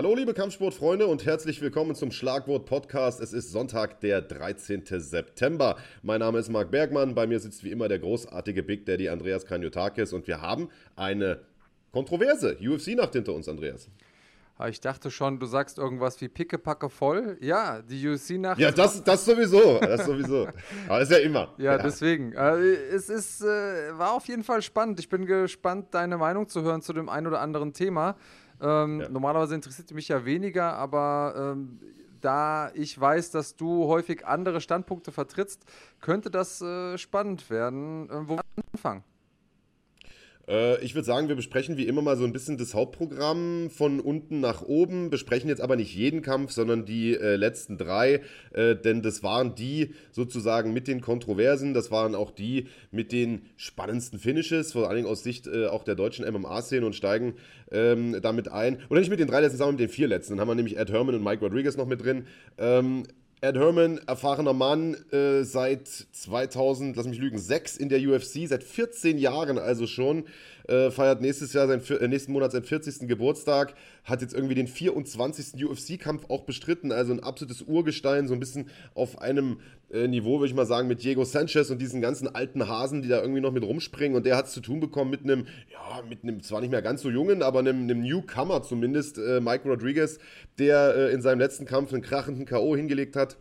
Hallo liebe Kampfsportfreunde und herzlich willkommen zum Schlagwort Podcast. Es ist Sonntag, der 13. September. Mein Name ist Marc Bergmann, bei mir sitzt wie immer der großartige Big Daddy Andreas Kanyotakis und wir haben eine kontroverse UFC-Nacht hinter uns, Andreas. Ah, ich dachte schon, du sagst irgendwas wie Pickepacke voll. Ja, die UFC-Nacht. Ja, das, das sowieso. Das sowieso. Aber das ist ja immer. Ja, ja. deswegen. Äh, es ist, äh, war auf jeden Fall spannend. Ich bin gespannt, deine Meinung zu hören zu dem einen oder anderen Thema. Ähm, ja. Normalerweise interessiert mich ja weniger, aber ähm, da ich weiß, dass du häufig andere Standpunkte vertrittst, könnte das äh, spannend werden. Äh, wo wir anfangen? Äh, ich würde sagen, wir besprechen wie immer mal so ein bisschen das Hauptprogramm von unten nach oben, besprechen jetzt aber nicht jeden Kampf, sondern die äh, letzten drei, äh, denn das waren die sozusagen mit den Kontroversen, das waren auch die mit den spannendsten Finishes, vor allen Dingen aus Sicht äh, auch der deutschen MMA-Szene und steigen ähm, damit ein. Oder nicht mit den drei letzten, sondern mit den vier letzten. Dann haben wir nämlich Ed Herman und Mike Rodriguez noch mit drin. Ähm, Ed Herman, erfahrener Mann, äh, seit 2000, lass mich lügen, 6 in der UFC, seit 14 Jahren also schon, äh, feiert nächstes Jahr sein, äh, nächsten Monat seinen 40. Geburtstag, hat jetzt irgendwie den 24. UFC-Kampf auch bestritten, also ein absolutes Urgestein, so ein bisschen auf einem äh, Niveau, würde ich mal sagen, mit Diego Sanchez und diesen ganzen alten Hasen, die da irgendwie noch mit rumspringen und der hat es zu tun bekommen mit einem, ja, mit einem zwar nicht mehr ganz so jungen, aber einem, einem Newcomer zumindest, äh, Mike Rodriguez, der äh, in seinem letzten Kampf einen krachenden K.O. hingelegt hat.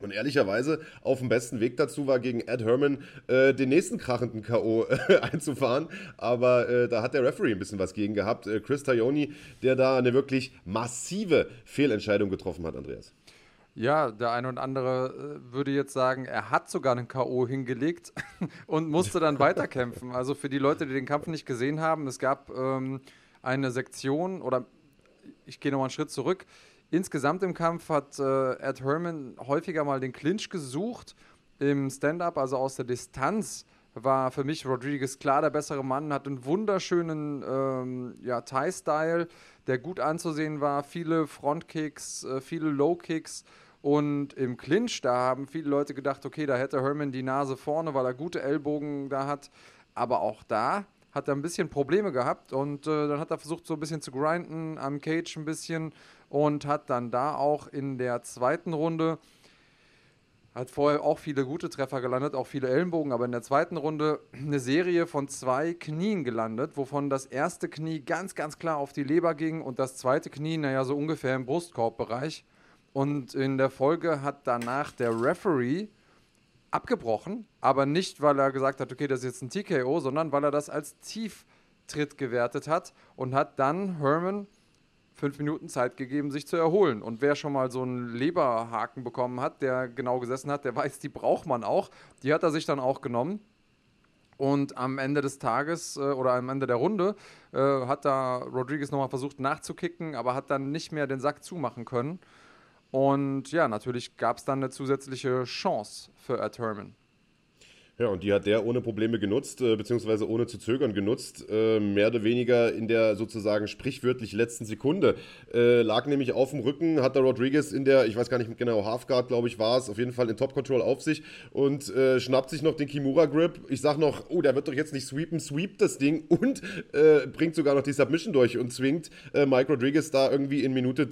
Und ehrlicherweise auf dem besten Weg dazu war, gegen Ed Herman äh, den nächsten krachenden K.O. einzufahren. Aber äh, da hat der Referee ein bisschen was gegen gehabt. Äh, Chris Tajoni, der da eine wirklich massive Fehlentscheidung getroffen hat, Andreas. Ja, der eine und andere äh, würde jetzt sagen, er hat sogar einen K.O. hingelegt und musste dann weiterkämpfen. Also für die Leute, die den Kampf nicht gesehen haben, es gab ähm, eine Sektion oder ich gehe nochmal einen Schritt zurück. Insgesamt im Kampf hat äh, Ed Herman häufiger mal den Clinch gesucht. Im Stand-up, also aus der Distanz, war für mich Rodriguez klar der bessere Mann, hat einen wunderschönen ähm, ja, Thai-Style, der gut anzusehen war. Viele Frontkicks, äh, viele Low-Kicks. Und im Clinch, da haben viele Leute gedacht, okay, da hätte Herman die Nase vorne, weil er gute Ellbogen da hat. Aber auch da hat er ein bisschen Probleme gehabt und äh, dann hat er versucht, so ein bisschen zu grinden, am Cage ein bisschen und hat dann da auch in der zweiten Runde, hat vorher auch viele gute Treffer gelandet, auch viele Ellenbogen, aber in der zweiten Runde eine Serie von zwei Knien gelandet, wovon das erste Knie ganz, ganz klar auf die Leber ging und das zweite Knie, naja, so ungefähr im Brustkorbbereich. Und in der Folge hat danach der Referee abgebrochen, aber nicht, weil er gesagt hat, okay, das ist jetzt ein TKO, sondern weil er das als Tieftritt gewertet hat und hat dann Herman fünf Minuten Zeit gegeben, sich zu erholen. Und wer schon mal so einen Leberhaken bekommen hat, der genau gesessen hat, der weiß, die braucht man auch. Die hat er sich dann auch genommen. Und am Ende des Tages äh, oder am Ende der Runde äh, hat da Rodriguez nochmal versucht nachzukicken, aber hat dann nicht mehr den Sack zumachen können. Und ja, natürlich gab es dann eine zusätzliche Chance für Ed Herman. Ja, und die hat der ohne Probleme genutzt, äh, beziehungsweise ohne zu zögern genutzt. Äh, mehr oder weniger in der sozusagen sprichwörtlich letzten Sekunde. Äh, lag nämlich auf dem Rücken, hat der Rodriguez in der, ich weiß gar nicht genau, Halfguard, glaube ich, war es, auf jeden Fall in Top Control auf sich und äh, schnappt sich noch den Kimura Grip. Ich sag noch, oh, der wird doch jetzt nicht sweepen, sweept das Ding und äh, bringt sogar noch die Submission durch und zwingt äh, Mike Rodriguez da irgendwie in Minute,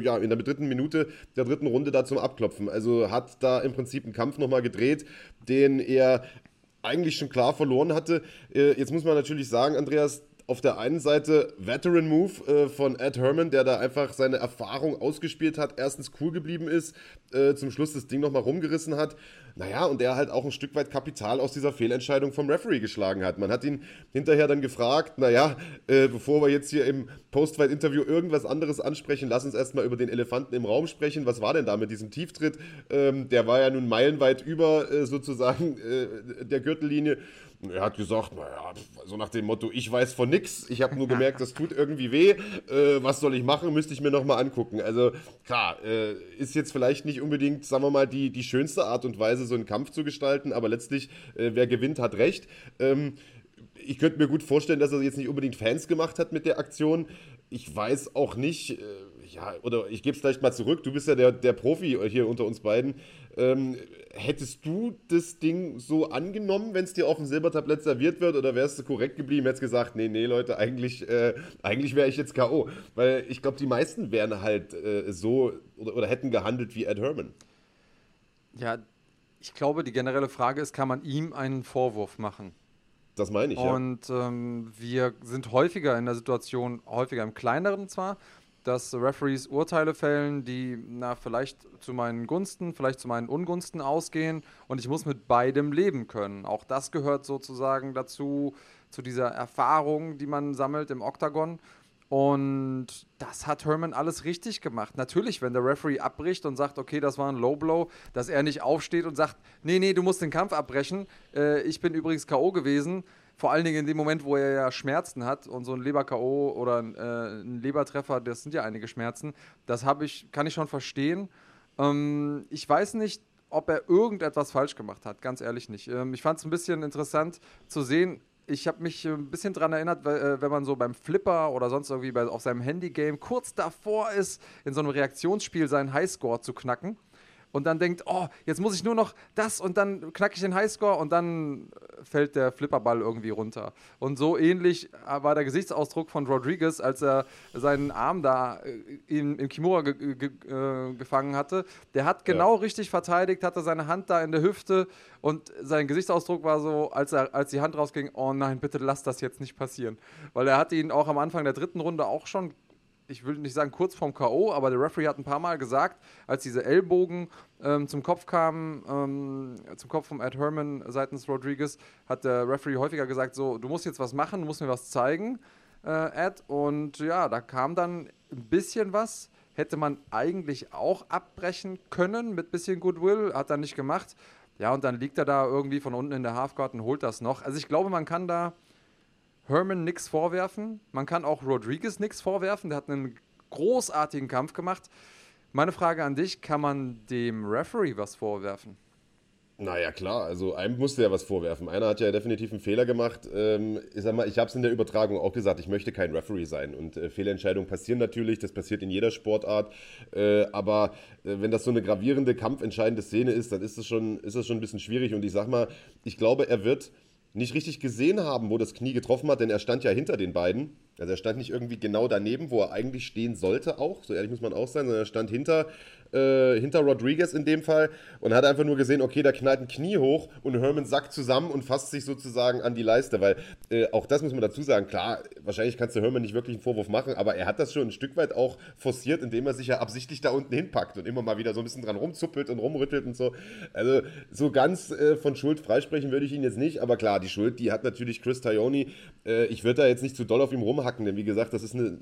ja, in der dritten Minute der dritten Runde da zum Abklopfen. Also hat da im Prinzip einen Kampf nochmal gedreht, den er eigentlich schon klar verloren hatte. Äh, jetzt muss man natürlich sagen, Andreas, auf der einen Seite Veteran Move äh, von Ed Herman, der da einfach seine Erfahrung ausgespielt hat, erstens cool geblieben ist, äh, zum Schluss das Ding nochmal rumgerissen hat. Naja, und der halt auch ein Stück weit Kapital aus dieser Fehlentscheidung vom Referee geschlagen hat. Man hat ihn hinterher dann gefragt, naja, äh, bevor wir jetzt hier im Postfight-Interview irgendwas anderes ansprechen, lass uns erstmal über den Elefanten im Raum sprechen. Was war denn da mit diesem Tieftritt? Ähm, der war ja nun meilenweit über äh, sozusagen äh, der Gürtellinie. Er hat gesagt, naja, so nach dem Motto, ich weiß von nix, ich habe nur gemerkt, das tut irgendwie weh, äh, was soll ich machen, müsste ich mir nochmal angucken. Also klar, äh, ist jetzt vielleicht nicht unbedingt, sagen wir mal, die, die schönste Art und Weise, so einen Kampf zu gestalten, aber letztlich, äh, wer gewinnt, hat recht. Ähm, ich könnte mir gut vorstellen, dass er jetzt nicht unbedingt Fans gemacht hat mit der Aktion. Ich weiß auch nicht, äh, ja, oder ich gebe es vielleicht mal zurück, du bist ja der, der Profi hier unter uns beiden. Ähm, hättest du das Ding so angenommen, wenn es dir auf dem Silbertablett serviert wird, oder wärst du korrekt geblieben, hättest gesagt, nee, nee, Leute, eigentlich, äh, eigentlich wäre ich jetzt K.O. Weil ich glaube, die meisten wären halt äh, so oder, oder hätten gehandelt wie Ed Herman. Ja, ich glaube, die generelle Frage ist, kann man ihm einen Vorwurf machen? Das meine ich, ja. Und ähm, wir sind häufiger in der Situation, häufiger im Kleineren zwar, dass Referees Urteile fällen, die na, vielleicht zu meinen Gunsten, vielleicht zu meinen Ungunsten ausgehen und ich muss mit beidem leben können. Auch das gehört sozusagen dazu, zu dieser Erfahrung, die man sammelt im Oktagon. Und das hat Herman alles richtig gemacht. Natürlich, wenn der Referee abbricht und sagt, okay, das war ein Low Blow, dass er nicht aufsteht und sagt, nee, nee, du musst den Kampf abbrechen. Äh, ich bin übrigens K.O. gewesen vor allen Dingen in dem Moment, wo er ja Schmerzen hat und so ein Leber-K.O. oder ein, äh, ein, Lebertreffer, das sind ja einige Schmerzen, das ich, kann ich schon verstehen. Ähm, ich weiß nicht, ob er irgendetwas falsch gemacht hat, ganz ehrlich nicht. Ähm, ich fand es ein bisschen interessant zu sehen. Ich habe mich ein bisschen daran erinnert, äh, wenn man so beim Flipper oder sonst irgendwie bei, auf seinem Handy-Game kurz davor ist, in so einem Reaktionsspiel seinen Highscore zu knacken und dann denkt, oh, jetzt muss ich nur noch das und dann knacke ich den Highscore und dann fällt der Flipperball irgendwie runter. Und so ähnlich war der Gesichtsausdruck von Rodriguez, als er seinen Arm da äh, im, im Kimura ge ge äh, gefangen hatte. Der hat genau ja. richtig verteidigt, hatte seine Hand da in der Hüfte und sein Gesichtsausdruck war so, als, er, als die Hand rausging, oh nein, bitte lass das jetzt nicht passieren. Weil er hat ihn auch am Anfang der dritten Runde auch schon ich will nicht sagen kurz vorm K.O., aber der Referee hat ein paar Mal gesagt, als diese Ellbogen ähm, zum Kopf kamen, ähm, zum Kopf von Ed Herman seitens Rodriguez, hat der Referee häufiger gesagt: So, du musst jetzt was machen, du musst mir was zeigen, äh, Ed. Und ja, da kam dann ein bisschen was. Hätte man eigentlich auch abbrechen können mit bisschen Goodwill, hat er nicht gemacht. Ja, und dann liegt er da irgendwie von unten in der Halfguard und holt das noch. Also ich glaube, man kann da Herman nichts vorwerfen. Man kann auch Rodriguez nichts vorwerfen. Der hat einen großartigen Kampf gemacht. Meine Frage an dich: Kann man dem Referee was vorwerfen? Naja, klar, also einem musste ja was vorwerfen. Einer hat ja definitiv einen Fehler gemacht. Ähm, ich sag mal, ich habe es in der Übertragung auch gesagt, ich möchte kein Referee sein. Und äh, Fehlentscheidungen passieren natürlich, das passiert in jeder Sportart. Äh, aber äh, wenn das so eine gravierende, kampfentscheidende Szene ist, dann ist das, schon, ist das schon ein bisschen schwierig. Und ich sag mal, ich glaube, er wird nicht richtig gesehen haben, wo das Knie getroffen hat, denn er stand ja hinter den beiden. Also er stand nicht irgendwie genau daneben, wo er eigentlich stehen sollte auch, so ehrlich muss man auch sein, sondern er stand hinter äh, hinter Rodriguez in dem Fall und hat einfach nur gesehen, okay, da knallt ein Knie hoch und Herman sackt zusammen und fasst sich sozusagen an die Leiste, weil äh, auch das muss man dazu sagen, klar, wahrscheinlich kannst du Herman nicht wirklich einen Vorwurf machen, aber er hat das schon ein Stück weit auch forciert, indem er sich ja absichtlich da unten hinpackt und immer mal wieder so ein bisschen dran rumzuppelt und rumrüttelt und so. Also so ganz äh, von Schuld freisprechen würde ich ihn jetzt nicht, aber klar, die Schuld, die hat natürlich Chris Tajoni. Äh, ich würde da jetzt nicht zu doll auf ihm rumhacken, denn wie gesagt, das ist eine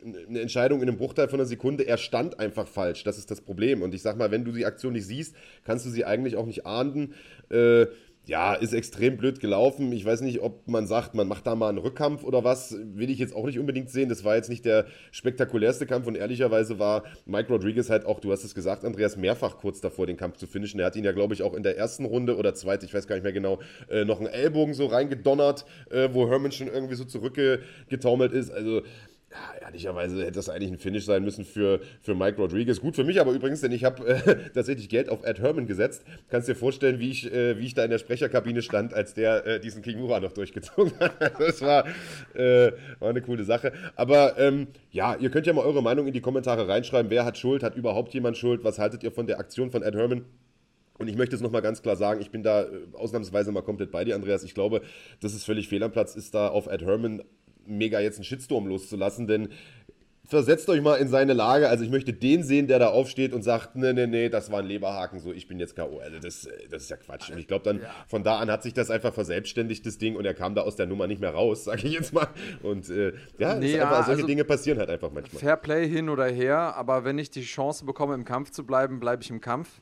eine Entscheidung in einem Bruchteil von einer Sekunde. Er stand einfach falsch. Das ist das Problem. Und ich sag mal, wenn du die Aktion nicht siehst, kannst du sie eigentlich auch nicht ahnden. Äh, ja, ist extrem blöd gelaufen. Ich weiß nicht, ob man sagt, man macht da mal einen Rückkampf oder was. Will ich jetzt auch nicht unbedingt sehen. Das war jetzt nicht der spektakulärste Kampf und ehrlicherweise war Mike Rodriguez halt auch, du hast es gesagt, Andreas, mehrfach kurz davor, den Kampf zu finishen. Er hat ihn ja, glaube ich, auch in der ersten Runde oder zweite, ich weiß gar nicht mehr genau, äh, noch einen Ellbogen so reingedonnert, äh, wo Herman schon irgendwie so zurückgetaumelt ist. Also ja, ehrlicherweise hätte das eigentlich ein Finish sein müssen für, für Mike Rodriguez. Gut für mich aber übrigens, denn ich habe äh, tatsächlich Geld auf Ed Herman gesetzt. Kannst dir vorstellen, wie ich, äh, wie ich da in der Sprecherkabine stand, als der äh, diesen Kimura noch durchgezogen hat. das war, äh, war eine coole Sache. Aber ähm, ja, ihr könnt ja mal eure Meinung in die Kommentare reinschreiben. Wer hat Schuld? Hat überhaupt jemand Schuld? Was haltet ihr von der Aktion von Ed Herman? Und ich möchte es nochmal ganz klar sagen, ich bin da äh, ausnahmsweise mal komplett bei dir, Andreas. Ich glaube, dass es völlig fehl am Platz ist, da auf Ed Herman mega jetzt einen Shitstorm loszulassen, denn versetzt euch mal in seine Lage. Also ich möchte den sehen, der da aufsteht und sagt, nee, nee, nee, das war ein Leberhaken, so ich bin jetzt K.O. Also das, das ist ja Quatsch. Und ich glaube dann, ja. von da an hat sich das einfach verselbstständigt, das Ding, und er kam da aus der Nummer nicht mehr raus, sage ich jetzt mal. Und äh, ja, nee, einfach, solche also Dinge passieren halt einfach manchmal. Fair Play hin oder her, aber wenn ich die Chance bekomme, im Kampf zu bleiben, bleibe ich im Kampf.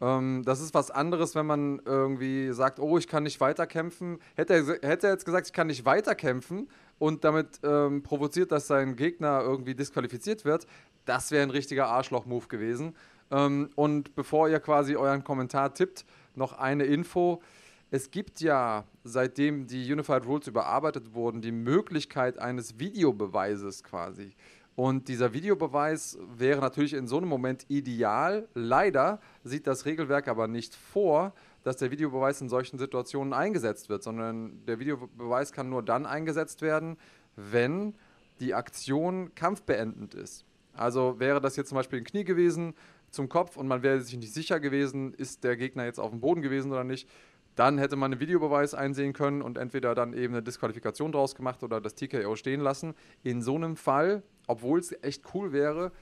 Ähm, das ist was anderes, wenn man irgendwie sagt, oh, ich kann nicht weiterkämpfen. Hätte er, hätte er jetzt gesagt, ich kann nicht weiterkämpfen und damit ähm, provoziert, dass sein Gegner irgendwie disqualifiziert wird, das wäre ein richtiger Arschloch-Move gewesen. Ähm, und bevor ihr quasi euren Kommentar tippt, noch eine Info. Es gibt ja, seitdem die Unified Rules überarbeitet wurden, die Möglichkeit eines Videobeweises quasi. Und dieser Videobeweis wäre natürlich in so einem Moment ideal. Leider sieht das Regelwerk aber nicht vor, dass der Videobeweis in solchen Situationen eingesetzt wird, sondern der Videobeweis kann nur dann eingesetzt werden, wenn die Aktion kampfbeendend ist. Also wäre das jetzt zum Beispiel ein Knie gewesen zum Kopf und man wäre sich nicht sicher gewesen, ist der Gegner jetzt auf dem Boden gewesen oder nicht, dann hätte man einen Videobeweis einsehen können und entweder dann eben eine Disqualifikation draus gemacht oder das TKO stehen lassen. In so einem Fall, obwohl es echt cool wäre,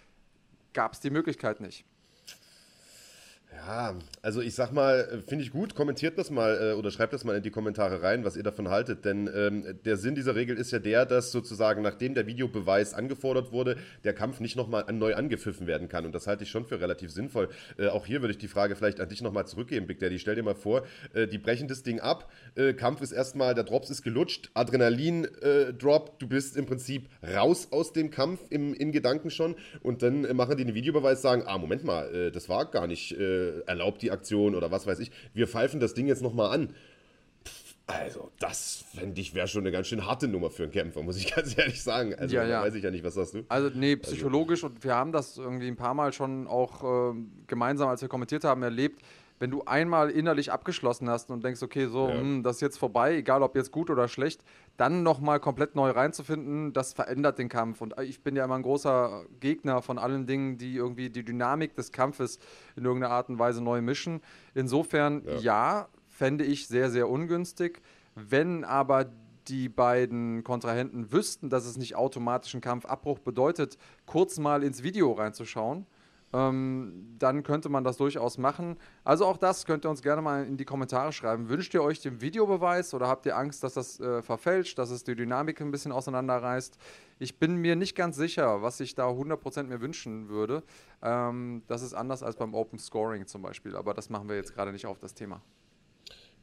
gab es die Möglichkeit nicht. Ja, also ich sag mal, finde ich gut, kommentiert das mal äh, oder schreibt das mal in die Kommentare rein, was ihr davon haltet. Denn ähm, der Sinn dieser Regel ist ja der, dass sozusagen, nachdem der Videobeweis angefordert wurde, der Kampf nicht nochmal neu angepfiffen werden kann. Und das halte ich schon für relativ sinnvoll. Äh, auch hier würde ich die Frage vielleicht an dich nochmal zurückgeben, Big Daddy. Stell dir mal vor, äh, die brechen das Ding ab, äh, Kampf ist erstmal, der Drops ist gelutscht, Adrenalin-Drop, äh, du bist im Prinzip raus aus dem Kampf im, in Gedanken schon und dann äh, machen die den Videobeweis, sagen, ah, Moment mal, das war gar nicht erlaubt die Aktion oder was weiß ich. Wir pfeifen das Ding jetzt nochmal an. Also, das fände ich wäre schon eine ganz schön harte Nummer für einen Kämpfer, muss ich ganz ehrlich sagen. Also, ja, ja. weiß ich ja nicht, was sagst du? Also, nee, also psychologisch also. und wir haben das irgendwie ein paar Mal schon auch äh, gemeinsam, als wir kommentiert haben, erlebt. Wenn du einmal innerlich abgeschlossen hast und denkst, okay, so, ja. mh, hm, das ist jetzt vorbei, egal ob jetzt gut oder schlecht, dann nochmal komplett neu reinzufinden, das verändert den Kampf. Und ich bin ja immer ein großer Gegner von allen Dingen, die irgendwie die Dynamik des Kampfes in irgendeiner Art und Weise neu mischen. Insofern, ja, ja fände ich sehr, sehr ungünstig. Wenn aber die beiden Kontrahenten wüssten, dass es nicht automatisch einen Kampfabbruch bedeutet, kurz mal ins Video reinzuschauen ähm, dann könnte man das durchaus machen. Also auch das könnt ihr uns gerne mal in die Kommentare schreiben. Wünscht ihr euch den Videobeweis oder habt ihr Angst, dass das äh, verfälscht, dass es die Dynamik ein bisschen auseinanderreißt? Ich bin mir nicht ganz sicher, was ich da 100% mir wünschen würde. Ähm, das ist anders als beim Open Scoring zum Beispiel, aber das machen wir jetzt gerade nicht auf das Thema.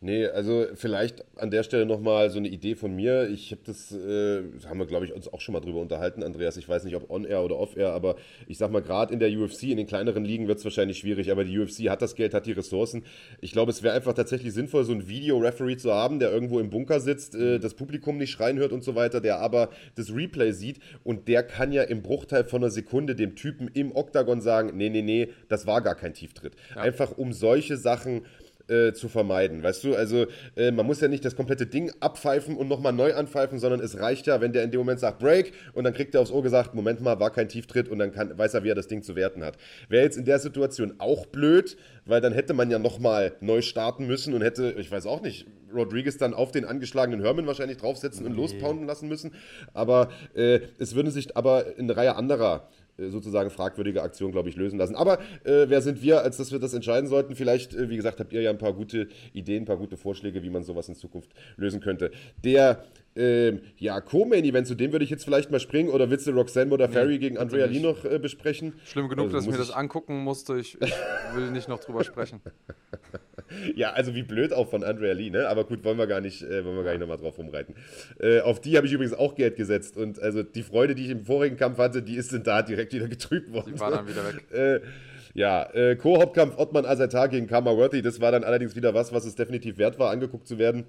Nee, also vielleicht an der Stelle nochmal so eine Idee von mir. Ich habe das, äh, haben wir glaube ich uns auch schon mal drüber unterhalten, Andreas. Ich weiß nicht, ob on-air oder off-air, aber ich sag mal, gerade in der UFC, in den kleineren Ligen wird es wahrscheinlich schwierig, aber die UFC hat das Geld, hat die Ressourcen. Ich glaube, es wäre einfach tatsächlich sinnvoll, so einen Video-Referee zu haben, der irgendwo im Bunker sitzt, äh, das Publikum nicht schreien hört und so weiter, der aber das Replay sieht und der kann ja im Bruchteil von einer Sekunde dem Typen im Oktagon sagen, nee, nee, nee, das war gar kein Tieftritt. Ja. Einfach um solche Sachen äh, zu vermeiden. Weißt du, also äh, man muss ja nicht das komplette Ding abpfeifen und nochmal neu anpfeifen, sondern es reicht ja, wenn der in dem Moment sagt Break und dann kriegt er aufs Ohr gesagt, Moment mal, war kein Tieftritt und dann kann, weiß er, wie er das Ding zu werten hat. Wäre jetzt in der Situation auch blöd, weil dann hätte man ja nochmal neu starten müssen und hätte, ich weiß auch nicht, Rodriguez dann auf den angeschlagenen Herman wahrscheinlich draufsetzen nee. und lospounden lassen müssen. Aber äh, es würde sich aber in eine Reihe anderer sozusagen fragwürdige Aktion, glaube ich, lösen lassen. Aber äh, wer sind wir, als dass wir das entscheiden sollten? Vielleicht, äh, wie gesagt, habt ihr ja ein paar gute Ideen, ein paar gute Vorschläge, wie man sowas in Zukunft lösen könnte. Der ähm, ja, Co-Main-Event, zu dem würde ich jetzt vielleicht mal springen oder willst du Roxanne oder Ferry nee, gegen Andrea Lee noch äh, besprechen? Schlimm genug, also, dass ich mir das angucken musste. Ich, ich will nicht noch drüber sprechen. ja, also wie blöd auch von Andrea Lee, ne? Aber gut, wollen wir gar nicht, äh, wollen wir gar nicht nochmal drauf rumreiten. Äh, auf die habe ich übrigens auch Geld gesetzt und also die Freude, die ich im vorigen Kampf hatte, die ist in da direkt wieder getrübt worden. Die war dann wieder weg. Äh, ja, äh, Co-Hauptkampf Ottman Azatar gegen Karma Worthy, das war dann allerdings wieder was, was es definitiv wert war, angeguckt zu werden.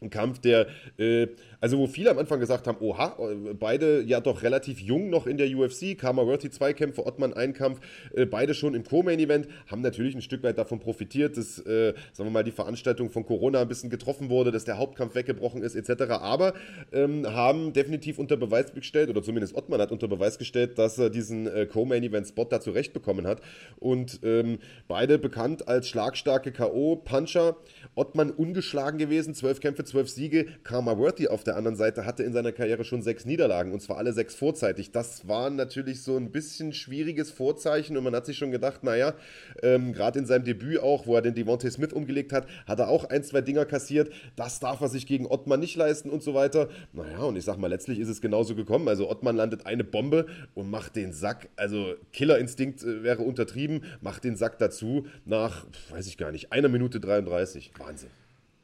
Ein Kampf, der, äh, also wo viele am Anfang gesagt haben, oha, beide ja doch relativ jung noch in der UFC, Karma Worthy zwei Kämpfe, Ottmann ein Kampf, äh, beide schon im Co-Main-Event, haben natürlich ein Stück weit davon profitiert, dass, äh, sagen wir mal, die Veranstaltung von Corona ein bisschen getroffen wurde, dass der Hauptkampf weggebrochen ist, etc., aber ähm, haben definitiv unter Beweis gestellt, oder zumindest Ottmann hat unter Beweis gestellt, dass er diesen äh, Co-Main-Event-Spot da zurechtbekommen hat und ähm, beide bekannt als schlagstarke K.O.-Puncher, Ottmann ungeschlagen gewesen, zwölf Kämpfe, zwölf Siege. Karma Worthy auf der anderen Seite hatte in seiner Karriere schon sechs Niederlagen und zwar alle sechs vorzeitig. Das war natürlich so ein bisschen schwieriges Vorzeichen und man hat sich schon gedacht, naja, ähm, gerade in seinem Debüt auch, wo er den Devontae Smith umgelegt hat, hat er auch ein, zwei Dinger kassiert. Das darf er sich gegen Ottmann nicht leisten und so weiter. Naja, und ich sag mal, letztlich ist es genauso gekommen. Also Ottmann landet eine Bombe und macht den Sack, also Killerinstinkt äh, wäre untertrieben, macht den Sack dazu nach, weiß ich gar nicht, einer Minute 33. Wahnsinn.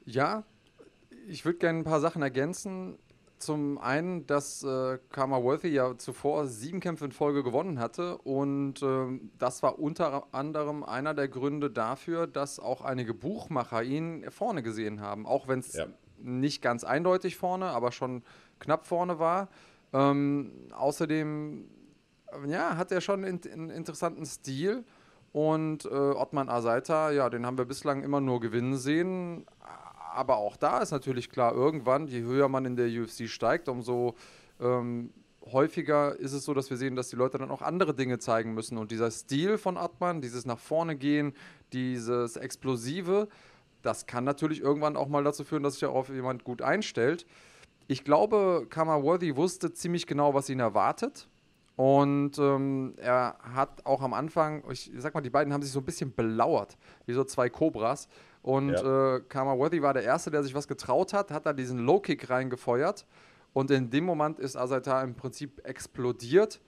Ja, ich würde gerne ein paar Sachen ergänzen. Zum einen, dass äh, Karma Worthy ja zuvor sieben Kämpfe in Folge gewonnen hatte und äh, das war unter anderem einer der Gründe dafür, dass auch einige Buchmacher ihn vorne gesehen haben, auch wenn es ja. nicht ganz eindeutig vorne, aber schon knapp vorne war. Ähm, außerdem ja, hat er schon einen interessanten Stil. Und äh, Ottman Asaita, ja, den haben wir bislang immer nur gewinnen sehen. Aber auch da ist natürlich klar, irgendwann, je höher man in der UFC steigt, umso ähm, häufiger ist es so, dass wir sehen, dass die Leute dann auch andere Dinge zeigen müssen. Und dieser Stil von Ottman, dieses nach vorne gehen, dieses Explosive, das kann natürlich irgendwann auch mal dazu führen, dass sich darauf jemand gut einstellt. Ich glaube, Worthy wusste ziemlich genau, was ihn erwartet. Und ähm, er hat auch am Anfang, ich sag mal, die beiden haben sich so ein bisschen belauert, wie so zwei Cobras. Und ja. äh, Worthy war der Erste, der sich was getraut hat, hat da diesen Low-Kick reingefeuert. Und in dem Moment ist Asaita im Prinzip explodiert,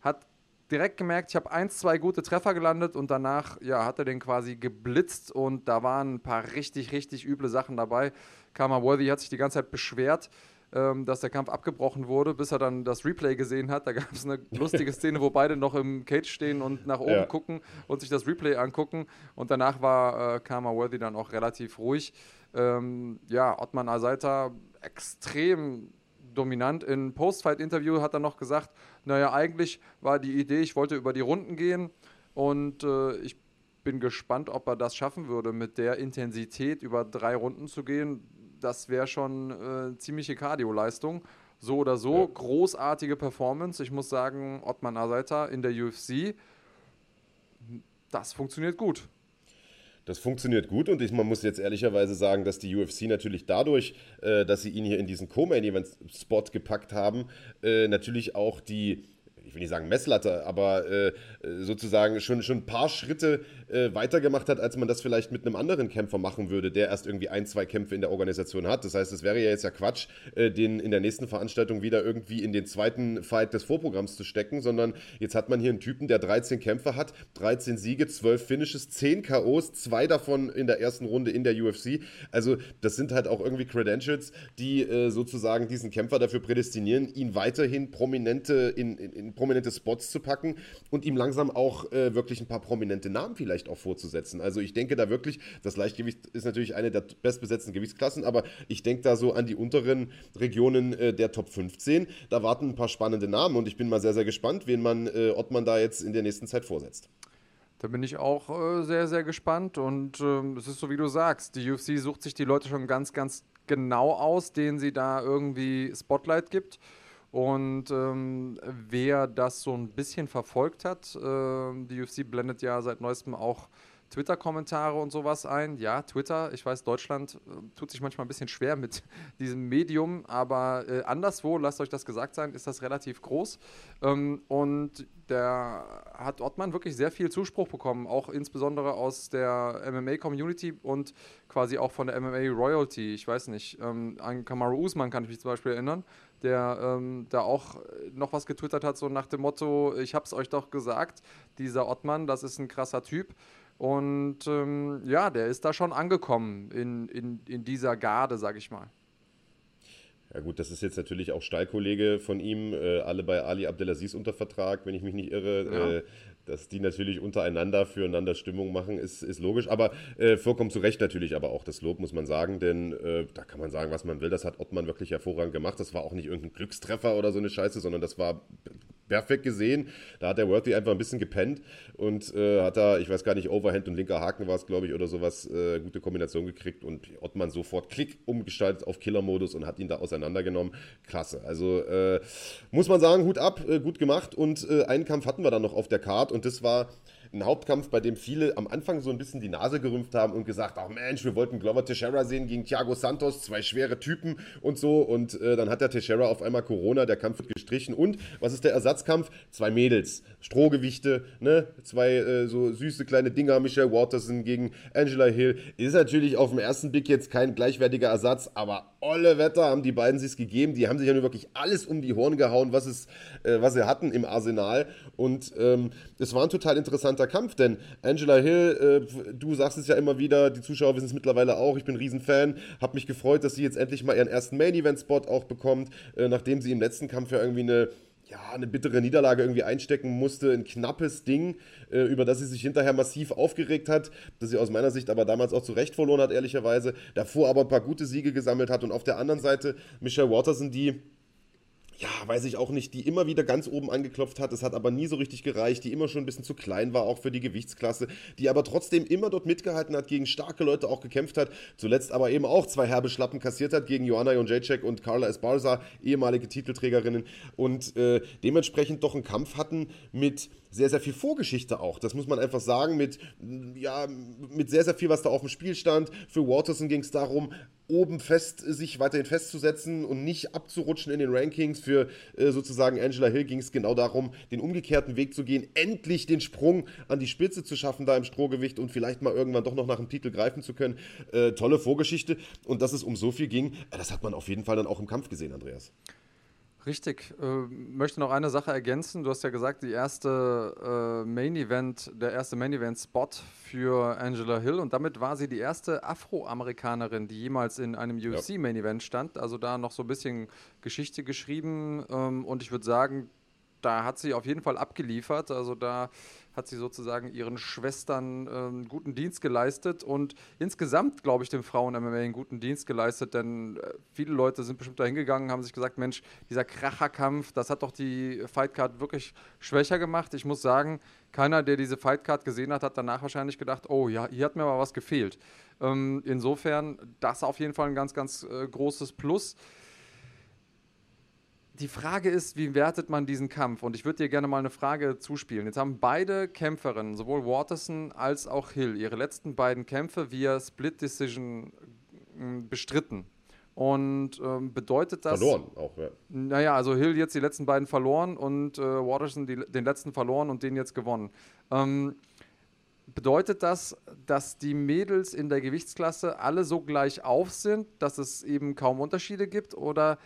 hat direkt gemerkt, ich habe ein, zwei gute Treffer gelandet und danach ja, hat er den quasi geblitzt und da waren ein paar richtig, richtig üble Sachen dabei. Karma Worthy hat sich die ganze Zeit beschwert, ähm, dass der Kampf abgebrochen wurde, bis er dann das Replay gesehen hat. Da gab es eine lustige Szene, wo beide noch im Cage stehen und nach oben ja. gucken und sich das Replay angucken. Und danach war äh, Karma Worthy dann auch relativ ruhig. Ähm, ja, Ottman Asaita extrem dominant. In Post-Fight-Interview hat er noch gesagt, naja, eigentlich war die Idee, ich wollte über die Runden gehen und äh, ich bin gespannt, ob er das schaffen würde, mit der Intensität über drei Runden zu gehen das wäre schon äh, ziemliche Cardio-Leistung. So oder so, ja. großartige Performance. Ich muss sagen, Ottman Asaita in der UFC, das funktioniert gut. Das funktioniert gut und ich, man muss jetzt ehrlicherweise sagen, dass die UFC natürlich dadurch, äh, dass sie ihn hier in diesen Co-Main-Event-Spot gepackt haben, äh, natürlich auch die ich will nicht sagen Messlatte, aber äh, sozusagen schon, schon ein paar Schritte äh, weitergemacht hat, als man das vielleicht mit einem anderen Kämpfer machen würde, der erst irgendwie ein, zwei Kämpfe in der Organisation hat. Das heißt, es wäre ja jetzt ja Quatsch, äh, den in der nächsten Veranstaltung wieder irgendwie in den zweiten Fight des Vorprogramms zu stecken, sondern jetzt hat man hier einen Typen, der 13 Kämpfe hat, 13 Siege, 12 Finishes, 10 KOs, zwei davon in der ersten Runde in der UFC. Also das sind halt auch irgendwie Credentials, die äh, sozusagen diesen Kämpfer dafür prädestinieren, ihn weiterhin prominente in, in, in prominente Spots zu packen und ihm langsam auch äh, wirklich ein paar prominente Namen vielleicht auch vorzusetzen. Also ich denke da wirklich, das Leichtgewicht ist natürlich eine der bestbesetzten Gewichtsklassen, aber ich denke da so an die unteren Regionen äh, der Top 15. Da warten ein paar spannende Namen und ich bin mal sehr, sehr gespannt, wen man äh, Ottmann da jetzt in der nächsten Zeit vorsetzt. Da bin ich auch äh, sehr, sehr gespannt. Und ähm, es ist so, wie du sagst, die UFC sucht sich die Leute schon ganz, ganz genau aus, denen sie da irgendwie Spotlight gibt. Und ähm, wer das so ein bisschen verfolgt hat, äh, die UFC blendet ja seit neuestem auch Twitter-Kommentare und sowas ein. Ja, Twitter, ich weiß, Deutschland äh, tut sich manchmal ein bisschen schwer mit diesem Medium, aber äh, anderswo, lasst euch das gesagt sein, ist das relativ groß. Ähm, und der hat Ottmann wirklich sehr viel Zuspruch bekommen, auch insbesondere aus der MMA-Community und quasi auch von der MMA-Royalty. Ich weiß nicht, ähm, an Kamaru Usman kann ich mich zum Beispiel erinnern der ähm, da auch noch was getwittert hat, so nach dem Motto, ich hab's euch doch gesagt, dieser Ottmann, das ist ein krasser Typ. Und ähm, ja, der ist da schon angekommen in, in, in dieser Garde, sag ich mal. Ja gut, das ist jetzt natürlich auch Stallkollege von ihm, äh, alle bei Ali Abdelaziz unter Vertrag, wenn ich mich nicht irre. Ja. Äh, dass die natürlich untereinander füreinander Stimmung machen, ist, ist logisch. Aber äh, vollkommen zu Recht natürlich aber auch das Lob, muss man sagen. Denn äh, da kann man sagen, was man will. Das hat Ottmann wirklich hervorragend gemacht. Das war auch nicht irgendein Glückstreffer oder so eine Scheiße, sondern das war perfekt gesehen. Da hat der Worthy einfach ein bisschen gepennt und äh, hat da, ich weiß gar nicht, Overhand und linker Haken war es, glaube ich, oder sowas, äh, gute Kombination gekriegt und Ottmann sofort Klick umgestaltet auf Killer-Modus und hat ihn da auseinandergenommen. Klasse. Also äh, muss man sagen, Hut ab, äh, gut gemacht und äh, einen Kampf hatten wir dann noch auf der Card und das war ein Hauptkampf, bei dem viele am Anfang so ein bisschen die Nase gerümpft haben und gesagt, ach Mensch, wir wollten Glover Teixeira sehen gegen Thiago Santos, zwei schwere Typen und so. Und äh, dann hat der Teixeira auf einmal Corona, der Kampf wird gestrichen. Und was ist der Ersatzkampf? Zwei Mädels, Strohgewichte, ne? zwei äh, so süße kleine Dinger, Michelle Waterson gegen Angela Hill. Ist natürlich auf den ersten Blick jetzt kein gleichwertiger Ersatz, aber olle Wetter haben die beiden sich gegeben. Die haben sich ja nur wirklich alles um die Horn gehauen, was, es, äh, was sie hatten im Arsenal. Und ähm, es war ein total interessanter Kampf, denn Angela Hill, äh, du sagst es ja immer wieder, die Zuschauer wissen es mittlerweile auch, ich bin ein Riesenfan, habe mich gefreut, dass sie jetzt endlich mal ihren ersten Main-Event-Spot auch bekommt, äh, nachdem sie im letzten Kampf ja irgendwie eine ja, eine bittere Niederlage irgendwie einstecken musste, ein knappes Ding, äh, über das sie sich hinterher massiv aufgeregt hat, das sie aus meiner Sicht aber damals auch zu Recht verloren hat, ehrlicherweise, davor aber ein paar gute Siege gesammelt hat und auf der anderen Seite Michelle Watterson, die ja, weiß ich auch nicht, die immer wieder ganz oben angeklopft hat. Es hat aber nie so richtig gereicht, die immer schon ein bisschen zu klein war, auch für die Gewichtsklasse, die aber trotzdem immer dort mitgehalten hat, gegen starke Leute auch gekämpft hat. Zuletzt aber eben auch zwei herbe Schlappen kassiert hat gegen Joanna Jonjacek und Carla Esparza, ehemalige Titelträgerinnen. Und äh, dementsprechend doch einen Kampf hatten mit sehr, sehr viel Vorgeschichte auch. Das muss man einfach sagen, mit, ja, mit sehr, sehr viel, was da auf dem Spiel stand. Für Waterson ging es darum, oben fest, sich weiterhin festzusetzen und nicht abzurutschen in den Rankings. Für äh, sozusagen Angela Hill ging es genau darum, den umgekehrten Weg zu gehen, endlich den Sprung an die Spitze zu schaffen, da im Strohgewicht und vielleicht mal irgendwann doch noch nach dem Titel greifen zu können. Äh, tolle Vorgeschichte. Und dass es um so viel ging, äh, das hat man auf jeden Fall dann auch im Kampf gesehen, Andreas. Richtig. Äh, möchte noch eine Sache ergänzen. Du hast ja gesagt, die erste äh, Main Event, der erste Main Event Spot für Angela Hill und damit war sie die erste Afroamerikanerin, die jemals in einem UFC Main Event stand. Also da noch so ein bisschen Geschichte geschrieben ähm, und ich würde sagen, da hat sie auf jeden Fall abgeliefert. Also da hat sie sozusagen ihren Schwestern einen guten Dienst geleistet und insgesamt, glaube ich, den Frauen MMA einen guten Dienst geleistet, denn äh, viele Leute sind bestimmt da hingegangen, haben sich gesagt, Mensch, dieser Kracherkampf, das hat doch die Fightcard wirklich schwächer gemacht. Ich muss sagen, keiner, der diese Fightcard gesehen hat, hat danach wahrscheinlich gedacht, oh ja, hier hat mir mal was gefehlt. Ähm, insofern, das auf jeden Fall ein ganz, ganz äh, großes Plus die Frage ist, wie wertet man diesen Kampf? Und ich würde dir gerne mal eine Frage zuspielen. Jetzt haben beide Kämpferinnen, sowohl Waterson als auch Hill, ihre letzten beiden Kämpfe via Split Decision hm, bestritten. Und ähm, bedeutet das. Verloren auch, ja. Naja, also Hill jetzt die letzten beiden verloren und äh, Waterson die, den letzten verloren und den jetzt gewonnen. Ähm, bedeutet das, dass die Mädels in der Gewichtsklasse alle so gleich auf sind, dass es eben kaum Unterschiede gibt? Oder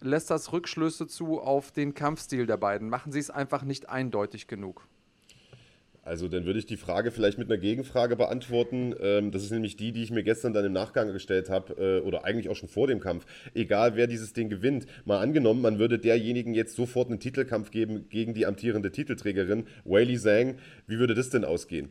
lässt das Rückschlüsse zu auf den Kampfstil der beiden? Machen sie es einfach nicht eindeutig genug? Also dann würde ich die Frage vielleicht mit einer Gegenfrage beantworten. Ähm, das ist nämlich die, die ich mir gestern dann im Nachgang gestellt habe, äh, oder eigentlich auch schon vor dem Kampf. Egal, wer dieses Ding gewinnt. Mal angenommen, man würde derjenigen jetzt sofort einen Titelkampf geben gegen die amtierende Titelträgerin, Weili Zhang. Wie würde das denn ausgehen?